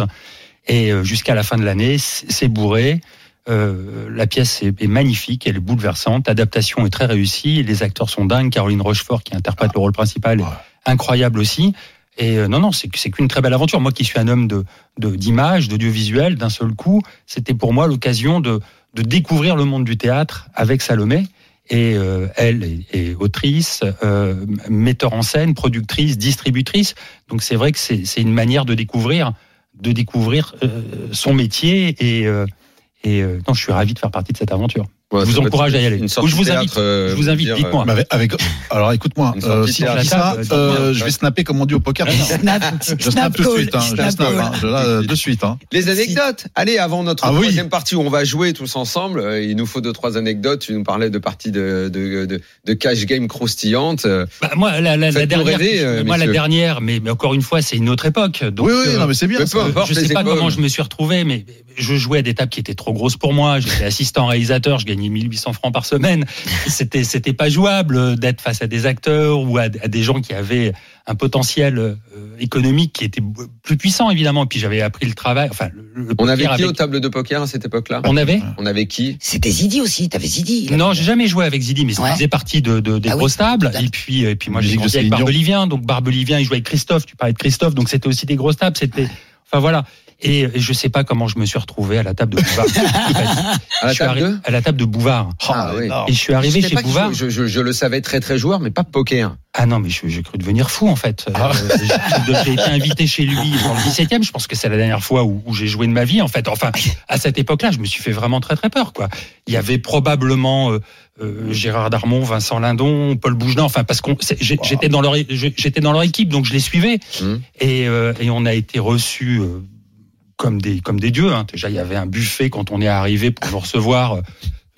Et euh, jusqu'à la fin de l'année, c'est bourré. Euh, la pièce est, est magnifique, elle est bouleversante. L'adaptation est très réussie. Les acteurs sont dingues. Caroline Rochefort, qui interprète le rôle principal, est incroyable aussi. Et euh, non, non, c'est qu'une très belle aventure. Moi qui suis un homme de de- d'image, d'audiovisuel, d'un seul coup, c'était pour moi l'occasion de, de découvrir le monde du théâtre avec Salomé. Et euh, elle est, est autrice, metteur en scène, productrice, distributrice. Donc c'est vrai que c'est une manière de découvrir, de découvrir euh, son métier. Et, euh, et euh, je suis ravi de faire partie de cette aventure. Ouais, je vous encourage à y aller. une Ou sortie je vous théâtre, invite. euh, je vous invite. dire, Dites-moi. Avec, avec- alors écoute-moi, euh, si on théâtre. dit ça, Euh, je vais snapper comme on dit au poker. Snap, Je snap tout de suite, hein, je snap hein, je- là, de suite. Hein. Les anecdotes. Allez, avant notre Ah oui. troisième partie où on va jouer tous ensemble, euh, il nous faut deux trois anecdotes. Tu nous parlais de parties de de, de, de cash game croustillantes. Bah, moi, la, la, la Faites-nous dernière, rêver, moi, la dernière, mais, mais encore une fois, c'est une autre époque. Donc, Oui, oui, euh, non, mais c'est bien. je sais les pas comment je me suis retrouvé, mais je jouais à des tables qui étaient trop grosses pour moi. J'étais assistant réalisateur, je gagnais 1800 francs par semaine. C'était, c'était pas jouable d'être face à des acteurs ou à, à des gens qui avaient un potentiel euh, économique qui était plus puissant, évidemment. Et puis j'avais appris le travail. Enfin, le, le On avait poker qui aux tables de poker à cette époque-là? On avait? On avait qui? C'était Zidi aussi, t'avais Zidi. Non, j'ai jamais joué avec Zidi, mais ça Ouais. faisait partie de, de- des Ah oui, grosses tables. Et puis, et puis moi, j'ai grandi avec. Barbelivien. Donc, Barbelivien, il jouait avec Christophe. Tu parlais de Christophe. Donc, c'était aussi des grosses tables. C'était, enfin, voilà. Et, je sais pas comment je me suis retrouvé à la table de Bouvard. À la Je suis table de à la table de Bouvard. Ah, oui. Et je suis arrivé Je chez Bouvard. Je, je, je le savais très très joueur, mais pas poker. Ah non, mais j'ai cru devenir fou en fait. Ah. Euh, j'ai- été invité chez lui dans le 17e. Je pense que c'est la dernière fois où, où j'ai joué de ma vie en fait. Enfin, à cette époque-là, je me suis fait vraiment très très peur quoi. Il y avait probablement euh, euh, Gérard Darmon, Vincent Lindon, Paul Bougenin. Enfin, parce qu'on j'étais dans leur j'étais dans leur équipe, donc je les suivais. Hum. Et, euh, et on a été reçus euh, comme des comme des dieux. Hein. Déjà, il y avait un buffet quand on est arrivé pour nous recevoir. euh,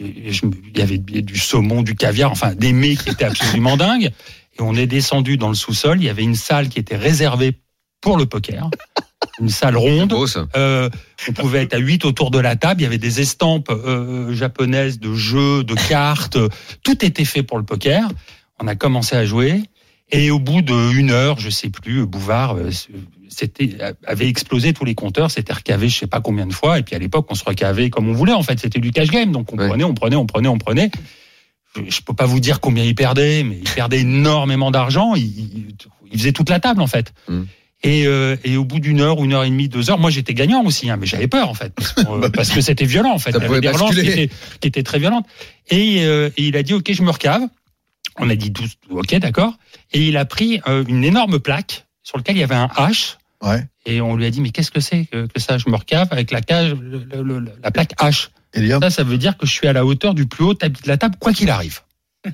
et- je il y avait du saumon, du caviar, enfin des mets qui étaient absolument dingues. Et on est descendu dans le sous-sol. Il y avait une salle qui était réservée pour le poker, une salle ronde. Beau ça. Euh, on pouvait être à 8 autour de la table. Il y avait des estampes euh, japonaises de jeux, de cartes. Tout était fait pour le poker. On a commencé à jouer. Et au bout d'une heure, je sais plus, Bouvard euh, c'était avait explosé tous les compteurs, s'était recavé je sais pas combien de fois. Et puis à l'époque, on se recavait comme on voulait. En fait, c'était du cash game. Donc on Ouais. prenait, on prenait, on prenait, on prenait. Je, je peux pas vous dire combien il perdait, mais il perdait énormément d'argent. Il, il- il faisait toute la table en fait. Mm. Et, euh, et au bout d'une heure, une heure et demie, deux heures, moi j'étais gagnant aussi, hein, mais j'avais peur en fait, parce, que- parce que c'était violent en fait. Ça Il y avait des relances qui étaient, qui étaient très violentes. Et, euh, et il a dit ok, je me recave. On a dit 12, ok, d'accord. Et il a pris euh, une énorme plaque sur laquelle il y avait un H. Ouais. Et on lui a dit mais qu'est-ce que c'est que, que ça? Je me recave avec la cage, le- le- le- la plaque H. Ça, ça veut dire que je suis à la hauteur du plus haut tapis de la table, quoi qu'il arrive.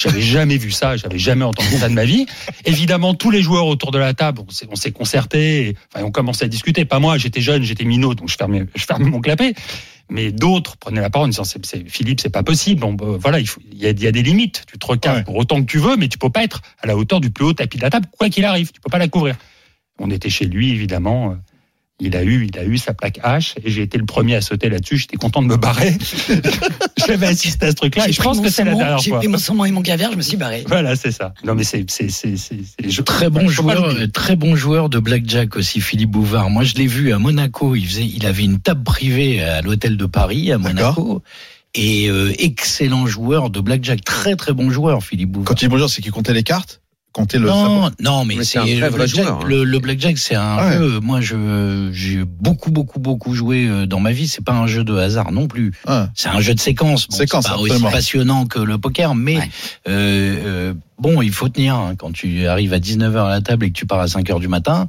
J'avais jamais vu ça, j'avais jamais entendu ça de ma vie. Évidemment, tous les joueurs autour de la table, on s'est, on s'est concertés, et, enfin, on commençait à discuter. Pas moi, j'étais jeune, j'étais minot, donc je fermais, je fermais mon clapet. Mais d'autres prenaient la parole en disant, c'est, c'est- Philippe, c'est pas possible. Bon, bah, voilà, il faut, il y a, il y a des limites. Tu te recaves Ouais. pour autant que tu veux, mais tu peux pas être à la hauteur du plus haut tapis de la table, quoi qu'il arrive. Tu peux pas la couvrir. On était chez lui, évidemment. Il a eu, il a eu sa plaque H et j'ai été le premier à sauter là-dessus. J'étais content de me barrer. J'avais assisté à ce truc-là et J'ai je pense que c'est la dernière J'ai fois. pris mon saumon et mon caviar, je me suis barré. Voilà, c'est ça. Non, mais c'est, c'est, c'est, c'est, Très bon joueur, euh, très bon joueur de blackjack aussi, Philippe Bouvard. Moi, je l'ai vu à Monaco. Il faisait, il avait une table privée à l'hôtel de Paris, à Monaco. Et euh, excellent joueur de blackjack, très très bon joueur, Philippe Bouvard. Quand tu dis bonjour, c'est qu'il comptait les cartes? Le. Non, non, mais, Mais c'est le blackjack. hein. Le, le blackjack, c'est un Ouais. jeu. Moi, je j'ai beaucoup, beaucoup, beaucoup joué euh, dans ma vie. C'est pas un jeu de hasard non plus. Ouais. C'est un jeu de séquence. Bon, Séquence, c'est pas aussi passionnant que le poker, mais Ouais. euh, euh, bon, il faut tenir. hein. Quand tu arrives à 19h à la table et que tu pars à 5h du matin,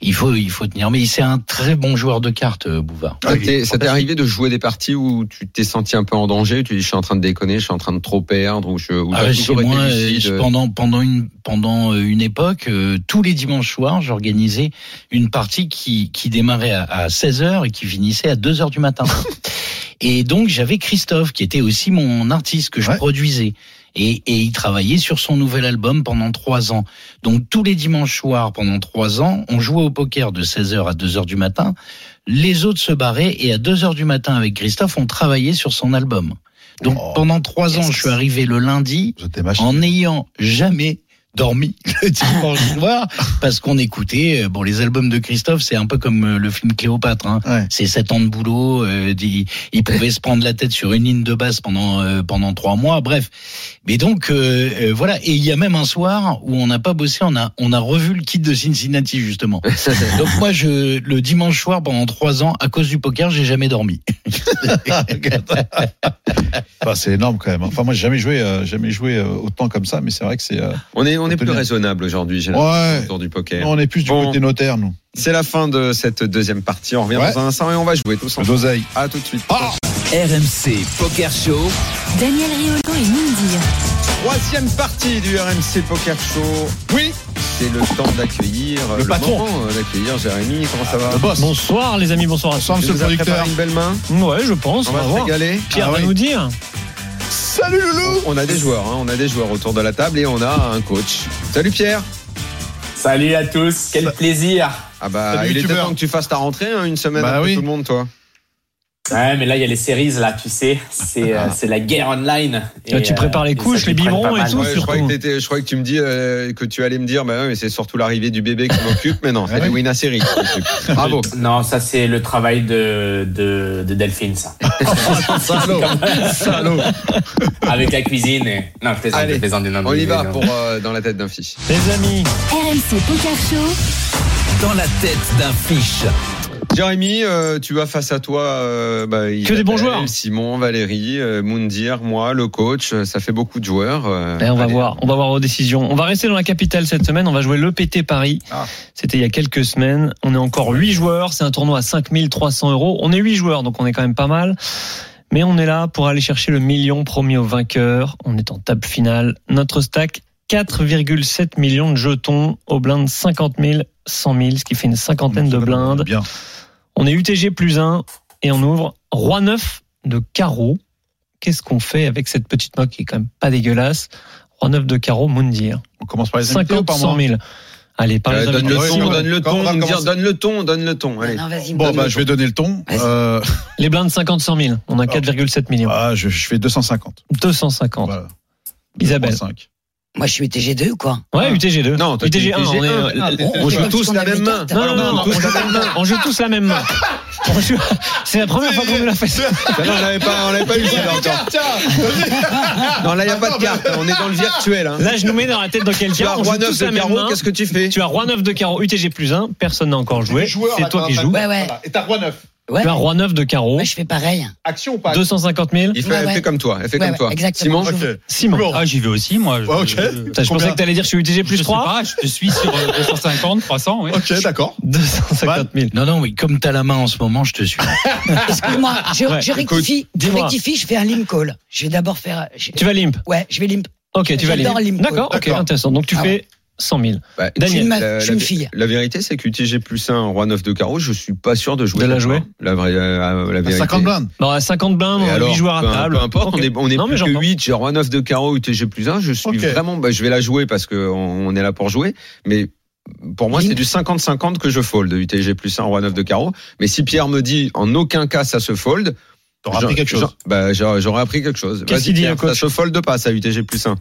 il faut, il faut tenir. Mais c'est un très bon joueur de cartes, euh, Bouvard. Ça t'est- ça t'est arrivé de jouer des parties où tu t'es senti un peu en danger, tu dis je suis en train de déconner, je suis en train de trop perdre, ou je ou Ah chez moi, euh, lucide je- pendant pendant une pendant euh, une époque, euh, tous les dimanches soirs, j'organisais une partie qui qui démarrait à, à 16h et qui finissait à 2h du matin. et donc j'avais Christophe qui était aussi mon artiste que je Ouais. produisais. Et, et il travaillait sur son nouvel album pendant trois ans. Donc tous les dimanches soirs pendant trois ans, on jouait au poker de 16h à 2h du matin. Les autres se barraient et à 2h du matin avec Christophe, on travaillait sur son album. Donc Oh. pendant trois ans, je suis arrivé le lundi en n'ayant jamais dormi le dimanche soir parce qu'on écoutait euh, bon les albums de Christophe c'est un peu comme euh, le film Cléopâtre hein. Ouais. c'est sept ans de boulot euh, il, il pouvait se prendre la tête sur une ligne de basse pendant euh, pendant trois mois bref mais donc euh, euh, voilà et il y a même un soir où on n'a pas bossé on a on a revu le kit de Cincinnati justement donc moi je le dimanche soir pendant trois ans à cause du poker j'ai jamais dormi c'est énorme quand même. Enfin, moi, j'ai jamais joué, euh, jamais joué autant comme ça, mais c'est vrai que c'est. euh, On est, on est plus Bien. raisonnable aujourd'hui, j'ai Ouais. autour du poker. On est plus du Bon. côté notaire, nous. C'est la fin de cette deuxième partie. On revient Ouais. dans un instant et on va jouer tous Le ensemble. d'oseille. À tout de suite. RMC Poker Show. Daniel Riolo et Mindy. Troisième partie du RMC Poker Show. Oui. C'est le temps d'accueillir Le patron. euh, d'accueillir Jérémy. Comment ça va Le boss. Bonsoir les amis, bonsoir à Bonsoir, Tu monsieur le producteur. une belle main. tous. Ouais, je pense, On on va va se régaler. Pierre Ah va oui. nous dire. Salut Loulou. On a des joueurs, hein, on a des joueurs autour de la table et on a un coach. Salut Pierre. Salut à tous, quel plaisir. Ah bah Salut, il était temps que tu fasses ta rentrée, hein, une semaine Bah après oui. tout le monde, toi. Ouais, mais là il y a les séries là, tu sais, c'est euh, c'est la guerre online. Là, tu prépares les couches, les biberons et tout, Ouais, je, surtout. croyais que je tu me dis euh, que tu allais me dire, bah ouais, mais c'est surtout l'arrivée du bébé qui m'occupe, mais non, c'est Ouais. les Wina Série. qui m'occupe. Bravo. Non, ça c'est le travail de, de, de Delphine, ça. Salaud. Salaud. Avec la cuisine et. Non, je plaisante, Allez, je plaisante, non, On y va pour euh, dans la tête d'un fiche. Les amis, RMC Poker Show. Dans la tête d'un fiche. Jérémy, euh, tu as face à toi euh, bah, Que des bons joueurs. Simon, Valérie, euh, Moundir, moi, le coach. euh, Ça fait beaucoup de joueurs. Eh, on va voir, on va voir aux décisions. On va rester dans la capitale cette semaine. On va jouer l'EPT Paris. Ah. C'était il y a quelques semaines. On est encore 8 joueurs. C'est un tournoi à 5300 euros. On est 8 joueurs, donc on est quand même pas mal. Mais on est là pour aller chercher le million promis au vainqueur. On est en table finale. Notre stack, 4,7 millions de jetons au blind 50 000, 100 000, ce qui fait une cinquantaine de blindes. Bien. On est UTG plus 1 et on ouvre Roi 9 de carreau. Qu'est-ce qu'on fait avec cette petite moque qui est quand même pas dégueulasse? Roi 9 de carreau, Moundir. On commence par les invités ou 50, par 100 moi 000. Allez, par Euh, les donne le ton, ouais. donne le on ton, donne le ton, donne le ton. Allez. Non, vas-y, Bon, donne bah, le je vais donner le ton. Euh, Les blindes 50, 100 000. On a 4,7 millions. ah, je, je fais 250. 250. Voilà. Isabelle. 5. Moi, je suis TG2 ou quoi Ouais, UTG 2. Non, toi, UTG t'es 1. On, est- UTG1. Ah, On joue tous la même main. Non, non, non, on joue, on joue tous la même main. C'est la première fois qu'on nous l'a fait. Bah non, on l'avait pas, on l'avait pas eu encore. Non, là, il n'y a pas de carte. On est dans le virtuel. Hein. Là, je nous mets dans la tête de Tu quelqu'un. as On roi joue 9 tous de carreau, qu'est-ce que tu fais? Tu as Roi 9 de carreau, UTG plus 1. Personne n'a encore joué. C'est toi qui joues. Ouais, ouais. Et t'as roi 9. Ouais. Tu as Roi 9 de carreau. Moi, je fais pareil. Action ou pas 250 000. Il fait, Ouais, elle ouais. fait comme toi. Elle fait Ouais, comme ouais, toi. exactement. Simon, Ok. Simon. Ah, j'y vais aussi, moi. Je, Ouais, ok. je- je pensais que t'allais dire je suis UTG je plus sais 3. pas, je te suis sur euh, 250, 300, oui. Ok, d'accord. 250 000. non non mais comme t'as la main en ce moment je te suis Excuse-moi, je, Ouais, je rectifie. Je rectifie, je fais un limp call. Je vais d'abord faire. je- Tu vas limp. Ouais, je vais limp. Ok, tu vas J'adore limp. limp. D'accord, ok, intéressant. Donc tu Ah fais 100 000. bah, Daniel. une, ma- la, la- fille. la vérité, c'est qu'UTG plus 1, roi 9 de carreau, je suis pas sûr de jouer. De la jouer. La vraie, euh, la T'as vérité. 50 blindes. Bon, à 50 blindes, Et on a alors, 8 joueurs à peu, table. peu importe, on est, on est Non, mais plus que j'entends. 8, j'ai roi 9 de carreau, UTG plus 1, je suis vraiment, bah, je vais la jouer parce que on, on est là pour jouer, mais pour moi, c'est du 50-50 que je fold, UTG plus 1, roi 9 de carreau. Mais si Pierre me dit, en aucun cas, ça se fold, T'auras j'en- appris quelque chose. Bah, j'aurais appris quelque chose. Qu'est-ce Vas-y, qu'il dit, Pierre, Ça se fold pas, ça, UTG plus 1.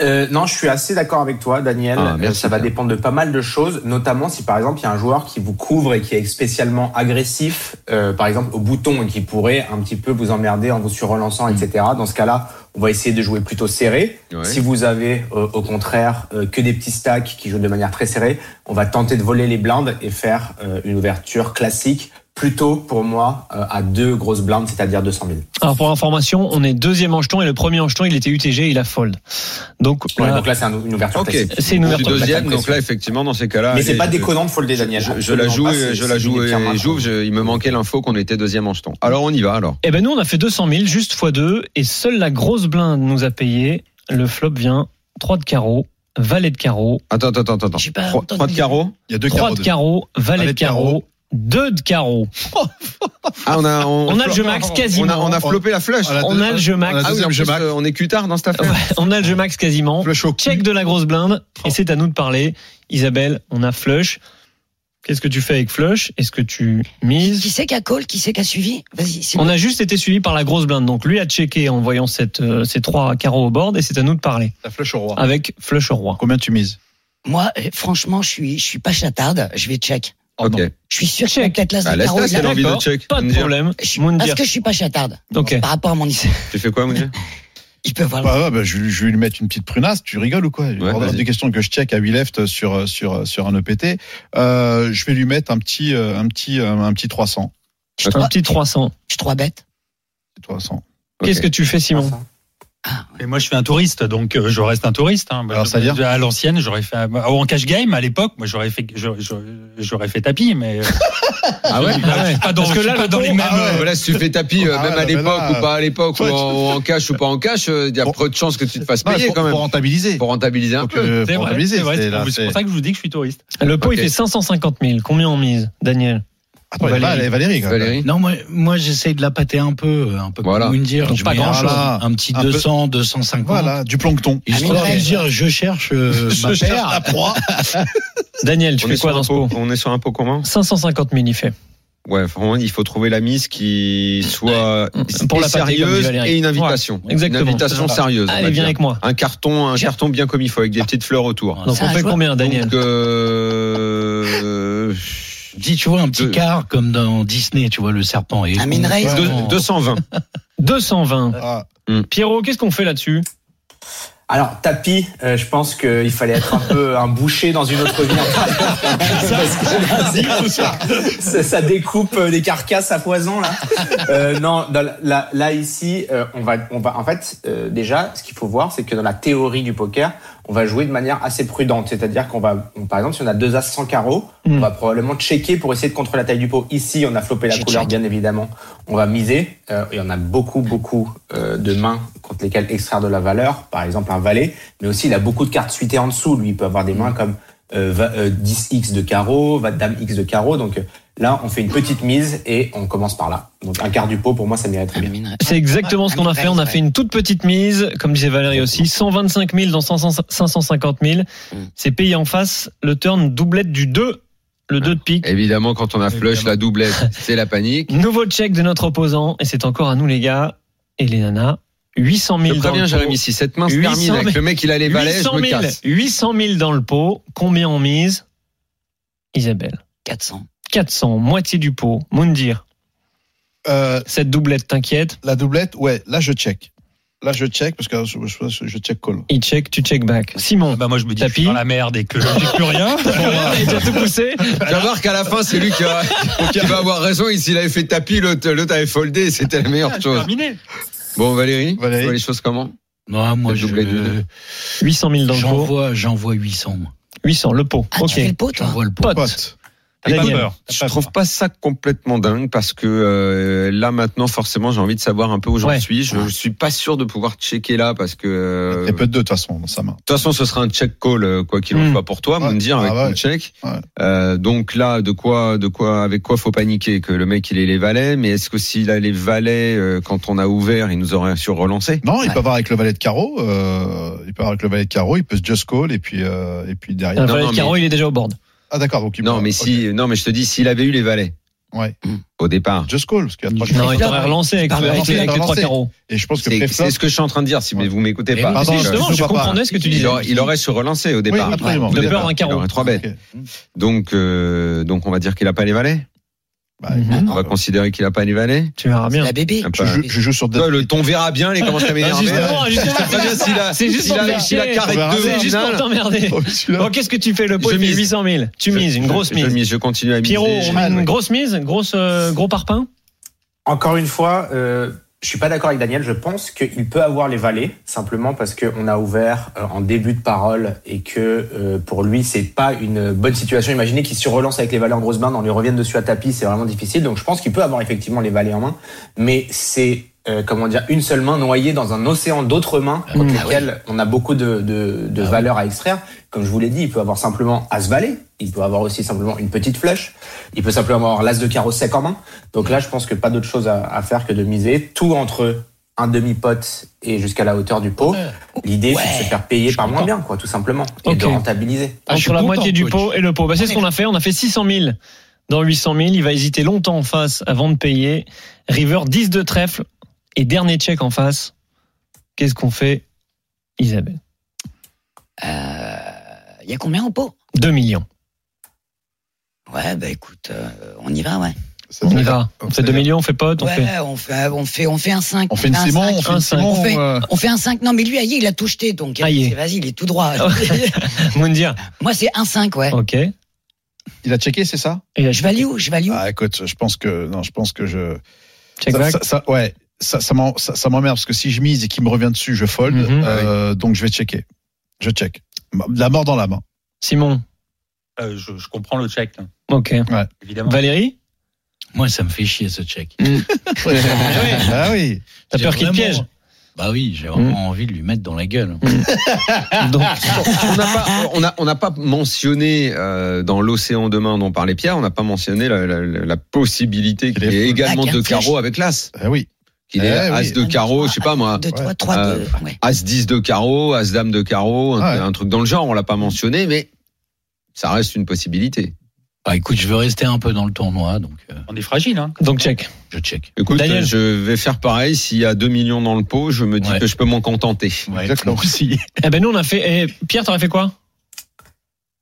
Euh, non, je suis assez d'accord avec toi, Daniel. Ah, Euh, merci, ça va dépendre de pas mal de choses, notamment si par exemple il y a un joueur qui vous couvre et qui est spécialement agressif, euh, par exemple au bouton et qui pourrait un petit peu vous emmerder en vous surrelançant, etc. Dans ce cas-là, on va essayer de jouer plutôt serré. Ouais. Si vous avez euh, au contraire euh, que des petits stacks qui jouent de manière très serrée, on va tenter de voler les blindes et faire euh, une ouverture classique plutôt pour moi euh, à deux grosses blindes, c'est-à-dire 200 000. Alors pour information, on est deuxième en jeton et le premier en jeton, il était UTG, il a fold. Donc, Ouais, là, donc là, c'est un- une ouverture Ok. classique. c'est une ouverture. deuxième, donc là, effectivement, dans ces cas-là. Mais c'est pas déconnant de folder, Daniel. Je, je la joue, pas, et je la joue et main, j'ouvre. je- Il me manquait l'info qu'on était deuxième en jeton. Alors on y va alors. Eh ben nous, on a fait 200 000, juste x2, et seule la grosse blinde nous a payé. Le flop vient 3 de carreau, valet de carreau, Attends, attends, attends, attends. J'ai pas Trois, entendu. trois de carreau. Il y a deux 3 carreaux. de carreau, valet Valet de de carreau. 2 de carreau. Ah, on a, on, On a le jeu max on quasiment. a, on a flopé la flush. On a On a le jeu max. on a Ah oui, jeu max. euh, on est cutard dans cette affaire. On a le jeu max quasiment. Flush au. Check de la grosse blinde, et c'est à nous de parler. Isabelle, on a flush. Qu'est-ce que tu fais avec flush? Est-ce que tu Qui mises c'est qui a call? Qui c'est qui a suivi? Vas-y. On bon. a juste été suivi par la grosse blinde. Donc lui a checké en voyant cette, euh, ces trois carreaux au board et c'est à nous de parler. La flèche au roi. Avec flush au roi. Combien tu mises? Moi, euh, franchement, je suis, je suis pas chatarde. Je vais check. Oh, ok. non. Je suis sûr que Check. peut-être l'as Bah, de la, il c'est a- l'envie de. Pas de problème. Je. Parce que je suis pas chatarde. Par rapport à mon lycée. Tu fais quoi, Moundir Il peut voir. Bah ouais, bah, je, je vais lui mettre une petite prunasse. Tu rigoles ou quoi? Il Ouais, des questions que je check à 8 left sur sur sur un EPT. Euh, je vais lui mettre un petit euh, un petit euh, un petit 300. Je suis Un petit 300. je suis trois bêtes. 300. Qu'est-ce que tu fais, Simon? Et moi, je suis un touriste, donc euh, je reste un touriste. hein. Alors, Je- c'est-à-dire à l'ancienne, j'aurais fait oh, en cash game à l'époque. Moi, j'aurais fait, j'aurais- fait tapis, mais Ah ouais pas dans, Parce que là, dans les mêmes. ah ouais. euh, Voilà, si tu fais tapis, euh, Ah même ouais, à l'époque là- ou pas à l'époque, ou Ouais, en, en cash ou pas en cash, euh, il y a Bon. peu de chances que tu te fasses Non, payer pour, quand même. pour rentabiliser. Pour rentabiliser un Donc, peu. euh, C'est pour vrai, rentabiliser, c'est vrai, c'est c'est là, c'est c'est- pour ça que je vous dis que je suis touriste. Le pot, Ok. il fait 550 000. Combien on mise, Daniel? Attends, il y a Valérie. Valérie, Valérie, quand même. Valérie Non, moi, moi j'essaye de la pâter un peu, un peu Voilà. comme Moundir. Donc pas grand-chose. un- Un petit Un peu. 200, 250. Voilà, du plancton. Histoire Ah, de dire, je cherche euh, Je ma cherche paire. la proie. Daniel, tu On fais est, quoi dans un ce pot, on est sur un pot commun 550 000, il fait. Ouais, vraiment, il faut trouver la mise qui soit Pour la sérieuse et une invitation. Ouais, exactement. Une invitation sérieuse. Allez, viens dire. avec moi. Un carton, un carton bien comme il faut, avec des petites fleurs autour. Donc on fait combien, Daniel Donc, euh, Dis, tu vois, un petit Deux. quart comme dans Disney, tu vois, le serpent. Et Un min raise. deux- Vraiment. 220. 220. Ah, Pierrot, qu'est-ce qu'on fait là-dessus? Alors, tapis, euh, je pense qu'il fallait être un peu un boucher dans une autre vie. Parce que ça, ça, ça découpe euh, des carcasses à poison, là. Euh, non, dans la- là, là, ici, euh, on va, on va, en fait, euh, déjà, ce qu'il faut voir, c'est que dans la théorie du poker, on va jouer de manière assez prudente. C'est-à-dire qu'on va, on- par exemple, si on a deux as sans carreau, Mm. on va probablement checker pour essayer de contrôler la taille du pot. Ici, on a flopé la couleur, check. bien évidemment. On va miser. Euh, et on a beaucoup, beaucoup euh, de mains contre lesquelles extraire de la valeur. Par exemple, un valet. Mais aussi, il a beaucoup de cartes suitées en dessous. Lui, il peut avoir des mains comme 10x de carreau, va dame x de carreau. Donc euh, là, on fait une petite mise et on commence par là. Donc un quart du pot, pour moi, ça m'irait très bien. C'est exactement ce qu'on a fait. On a fait une toute petite mise, comme disait Valérie aussi, 125 000 dans 500 550 000. C'est payé en face le turn doublette du 2, le 2 de pique. Évidemment, quand on a flush Évidemment. la doublette, c'est la panique. Nouveau check de notre opposant, et c'est encore à nous les gars et les nanas. 800 000 Je dans le pot. Jérémy, si cette main se 800 termine avec le mec, il a les je 800 me 000, casse. 800 000 dans le pot. Combien on mise? Isabelle. 400. 400, moitié du pot. Moundir. euh, Cette doublette t'inquiète? la doublette, ouais, là je check. Là je check parce que je, je, je check call. Il check, tu check back. Simon. Bah moi, je me dis, je suis Tapis. dans la merde et que j'ai plus rien. Il a tout poussé. Tu vas voir qu'à la fin, c'est lui qui va, qui va avoir raison. Et s'il avait fait tapis, l'autre l'autre avait foldé, c'était la meilleure chose. Terminé. Bon, Valérie, Valérie. tu vois les choses comment Non, moi, je, doublé du deux. 800 000 dans le pot. j'envoie, j'envoie 800. moi. 800, le pot. Ah, ok. tu fais le pot, toi J'envoie le pot. Pote. Daniel. Je trouve pas ça complètement dingue parce que euh, là maintenant forcément j'ai envie de savoir un peu où j'en Ouais. suis. Je, je suis pas sûr de pouvoir checker là parce que euh, Il y a peu de deux de toute façon dans sa main. de toute façon ce sera un check call euh, quoi qu'il en Hmm. soit pour toi, Ouais. me dire avec Ah ouais. mon check. Ouais. Euh, donc là de quoi de quoi avec quoi faut paniquer que le mec il ait les valets, mais est-ce que s'il a les valets euh, quand on a ouvert il nous aurait sur relancé Non, il Ouais. peut avoir avec le valet de carreau. Euh, il peut avoir avec le valet de carreau. Il peut se just call et puis euh, et puis derrière. Non, valet de carreau, mais- il est déjà au board. Ah d'accord. Donc il Non peut- mais ok. si non mais je te dis s'il avait eu les valets Ouais. au départ. Just call parce qu'il y a trois Non, il t'aurait relancé avec, les- avec les trois carreaux. Et je pense que C'est ce que je suis en train de dire si Ouais. vous m'écoutez Mais pas. oui, Pardon, Justement, je comprenais ce que tu Il disais. aurait, il aurait se relancé au départ. absolument. Au De départ. peur d'un carreau. Il aurait trois bêtes. Ok. Donc, euh, donc on va dire qu'il a pas les valets. Bah, Mhm. On va considérer qu'il a pas valets. Tu verras bien. La bébé. Je, joue- je joue sur deux. Toi, le ton verra bien, il commence à Ah, m'énerver. justement, justement, Je c'est juste s'il a, carré deux C'est juste pour t'emmerder. Oh. Bon, qu'est-ce que tu fais Le pot, Je mise. 800 000. Tu mises, une grosse Je mise. mise, je continue à miser. Pierrot, on met une grosse mise, grosse, euh, gros parpaing Encore une fois, euh, je suis pas d'accord avec Daniel. Je pense qu'il peut avoir les valets simplement parce qu'on a ouvert euh, en début de parole et que euh, pour lui c'est pas une bonne situation. Imaginez qu'il se relance avec les valets en grosse main, on lui revienne dessus à tapis, c'est vraiment difficile. Donc je pense qu'il peut avoir effectivement les valets en main, mais c'est euh, comment dire une seule main noyée dans un océan d'autres mains Mmh. contre lesquelles on a beaucoup de, de, de valeurs à extraire. Comme je vous l'ai dit, il peut avoir simplement as valet, il peut avoir aussi simplement une petite flèche, il peut simplement avoir l'as de carreau sec en main. Donc là, je pense que pas d'autre chose à, à faire que de miser tout entre un demi-pot et jusqu'à la hauteur du pot. L'idée, c'est de se faire payer par moins bien, quoi, tout simplement, et de rentabiliser. Ah, Entre la moitié du pot et le pot. Bah, c'est ce qu'on a fait. On a fait 600 000 dans 800 000. Il va hésiter longtemps en face avant de payer. River 10 de trèfle et dernier check en face. Qu'est-ce qu'on fait, Isabelle Euh, Il y a combien au pot 2 millions. Ouais, bah écoute, euh, on y va, ouais. Ça On y va. On fait 2 millions, on fait pote, on ouais, fait. on fait, on fait, on fait un 5. On fait une un Simon, cinq. on fait un cinq. Simon. On fait- euh, On fait un 5. Non, mais lui, aïe, il a tout jeté, donc vas-y, il est tout droit. Moundir. Moi, c'est un 5, ouais. Ok. Il a checké, c'est ça là, Je value où Je value où Ah, écoute, je pense que non, je pense que je. check ça, back. ça, ça- ouais, ça, m'emmerde parce que si je mise et qu'il me revient dessus, je fold. Mhm. euh, donc je vais checker. Je check. La mort dans la main. Simon. Euh, je, je comprends le check, hein, Ok. évidemment. Valérie Moi, ça me fait chier ce check. ah oui. T'as peur qu'il te piège Bah oui, j'ai vraiment envie de lui mettre dans la gueule. Donc, on n'a pas, on a, on n'a pas mentionné euh, dans l'océan de main dont parlait Pierre, on n'a pas mentionné la, la- possibilité qu'il y ait également Ah, deux carreaux avec l'as. Ah oui. Qu'il ait Eh oui. as de carreau, je sais pas moi, 2, 3, 3, Euh, 2. Ouais. as 10 de carreau, as dame de carreau, un, ouais. un truc dans le genre, on l'a pas mentionné, mais ça reste une possibilité. Bah écoute, je veux rester un peu dans le tournoi, donc euh, On est fragile, hein. donc check. je check. Écoute, Daniel. je vais faire pareil. S'il y a 2 millions dans le pot, je me dis Ouais. que je peux m'en contenter. Ouais, Exactement. aussi. Eh ben nous on a fait. eh, Pierre, t'aurais fait quoi?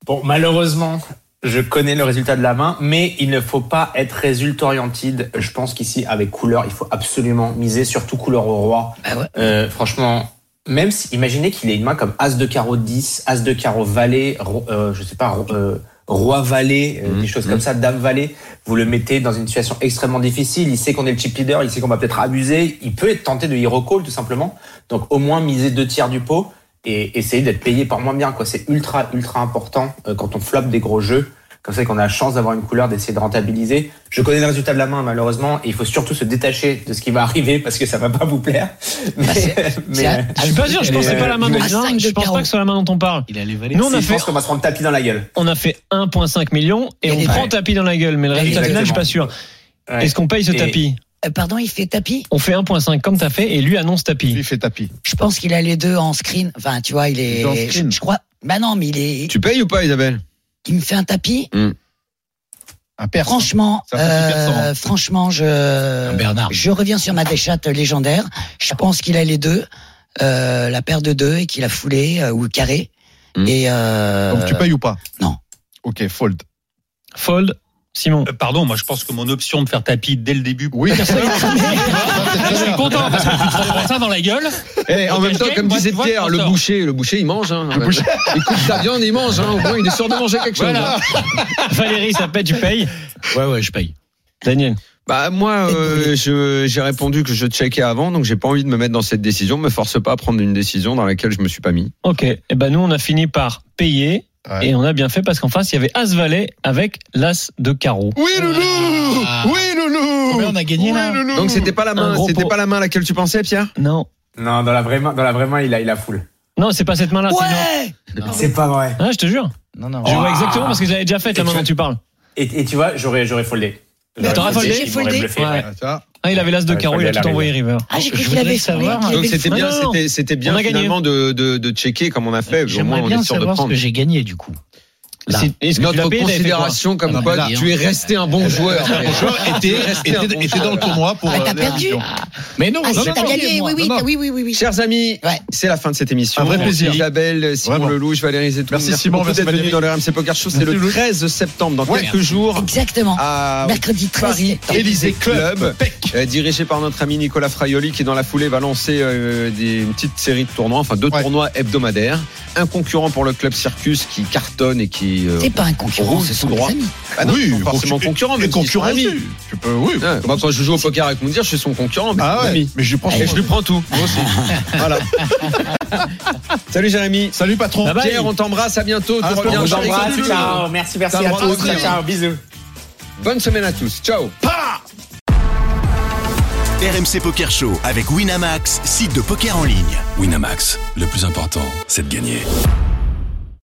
Bon, malheureusement, je connais le résultat de la main, mais il ne faut pas être résultat oriented. Je pense qu'ici, avec couleur, il faut absolument miser, surtout couleur au roi. Bah ouais. Euh, franchement, même si, imaginez qu'il ait une main comme As de carreau 10, As de carreau valet, ro- euh, je sais pas, ro- euh, roi valet, euh, Mhm. des choses comme ça, dame valet, vous le mettez dans une situation extrêmement difficile. Il sait qu'on est le chip leader, il sait qu'on va peut-être abuser. Il peut être tenté de hero call, tout simplement. Donc, au moins, miser deux tiers du pot et essayer d'être payé par moins bien, quoi. C'est ultra, ultra important euh, quand on floppe des gros jeux. Comme ça, qu'on a la chance d'avoir une couleur, d'essayer de rentabiliser. Je connais le résultat de la main, malheureusement, et il faut surtout se détacher de ce qui va arriver parce que ça va pas vous plaire. Mais, c'est à- Je suis pas sûr, je pense que c'est pas la main dont de Je pense pas que c'est la main dont on parle. Il a les. Nous on a je fait pense qu'on va se prendre tapis dans la gueule. on a fait 1,5 million et Et on prend ouais. tapis dans la gueule, mais le résultat final, je suis pas sûr. Ouais. Est-ce qu'on paye ce Et- tapis? Euh, pardon, il fait tapis? On fait 1,5 comme t'as fait et lui annonce tapis. Lui fait tapis. Je pense qu'il a les deux en screen. Enfin, tu vois, il est en screen. Je, je crois. Bah non, mais il est. Tu payes ou pas, Isabelle? Il me fait un tapis? Un perse. Franchement, petit euh, persan. franchement, je. Un Bernard. Je reviens sur ma déchatte légendaire. Je pense qu'il a les deux, euh, la paire de deux et qu'il a foulé euh, ou carré. Hmm. Et euh, Donc tu payes ou pas? Non. Ok, fold. Fold, Simon. Euh, pardon, moi je pense que mon option de faire tapis dès le début. Oui, je suis content parce que tu te prends ça dans la gueule. Eh, en même temps, comme disait Pierre, le boucher, le boucher, il mange. Hein. Le boucher. Il coupe sa viande, il mange. Hein. Au moins, il est sûr de manger quelque chose. Voilà. hein. Valérie, ça pète, tu payes. Ouais, ouais, je paye. Daniel. Bah moi, euh, j'ai répondu que je checkais avant, donc j'ai pas envie de me mettre dans cette décision. Me force pas à prendre une décision dans laquelle je me suis pas mis. Ok. Et ben nous on a fini par payer Ouais. et on a bien fait parce qu'en face il y avait As Valet avec l'As de carreau. Oui, loulou Ah. Oui, loulou Combien on a gagné, là loulou Donc c'était pas la main, c'était pot. pas la main à laquelle tu pensais, Pierre Non. Non, dans la vraie main, dans la vraie main, il a, il a full. Non, c'est pas cette main-là. Ouais. C'est pas vrai. Ah, je te jure. Non, non. Je Oh. vois exactement parce que j'avais déjà fait la main tu- dont tu parles. Et, et tu vois, j'aurais, j'aurais foldé. T'aurais foldé bluffé, Ouais. Ah, Ah, il avait l'As de Ouais, carreau, il a tout envoyé river. Ah, j'ai cru qu'il avait savoir, Donc c'était bien, c'était bien finalement de, de, de checker comme on a fait. Au moins J'aimerais on bien est sûr de savoir ce prendre. que j'ai gagné du coup. Notre considération comme quoi là, tu es resté un bon joueur. Était, dans le tournoi pour. Ah, t'as euh, perdu. Mais non, Ah, non, non, t'as gagné, oui, oui, Non, non. oui, oui, oui, oui. Chers amis, Ouais. c'est la fin de cette émission. Un vrai plaisir. Isabelle, Simon Vraiment. Lelouch, Valérie Zetoun. Merci, Simon, beaucoup merci, d'être Valérie. dans le RMC Poker Show. C'est Merci, le Lelouch. 13 septembre, dans Ouais. quelques jours. Exactement. À Mercredi 13 Paris, septembre. Élysée Club, euh, dirigé par notre ami Nicolas Fraioli, qui dans la foulée va lancer euh, des, une petite série de tournois, enfin deux tournois hebdomadaires. Un concurrent pour le club Circus qui cartonne et qui euh, C'est pas un concurrent, roule ce tout sont droit. Ah non, Oui, pas forcément concu- concurrent, mais concurrent. Tu peux, oui. Ouais, moi, quand je joue au poker avec Moundir, je suis son concurrent, mais Ah c'est ouais, mais je lui prends Et son- je lui prends tout. Moi aussi. voilà. Salut Jérémy. Salut patron. Bye bye. Pierre, on t'embrasse, à bientôt. Tu reviens. Ciao, merci, merci à tous. Ciao, bisous. Bonne semaine à tous. Ciao. RMC Poker Show avec Winamax, site de poker en ligne. Winamax, le plus important, c'est de gagner.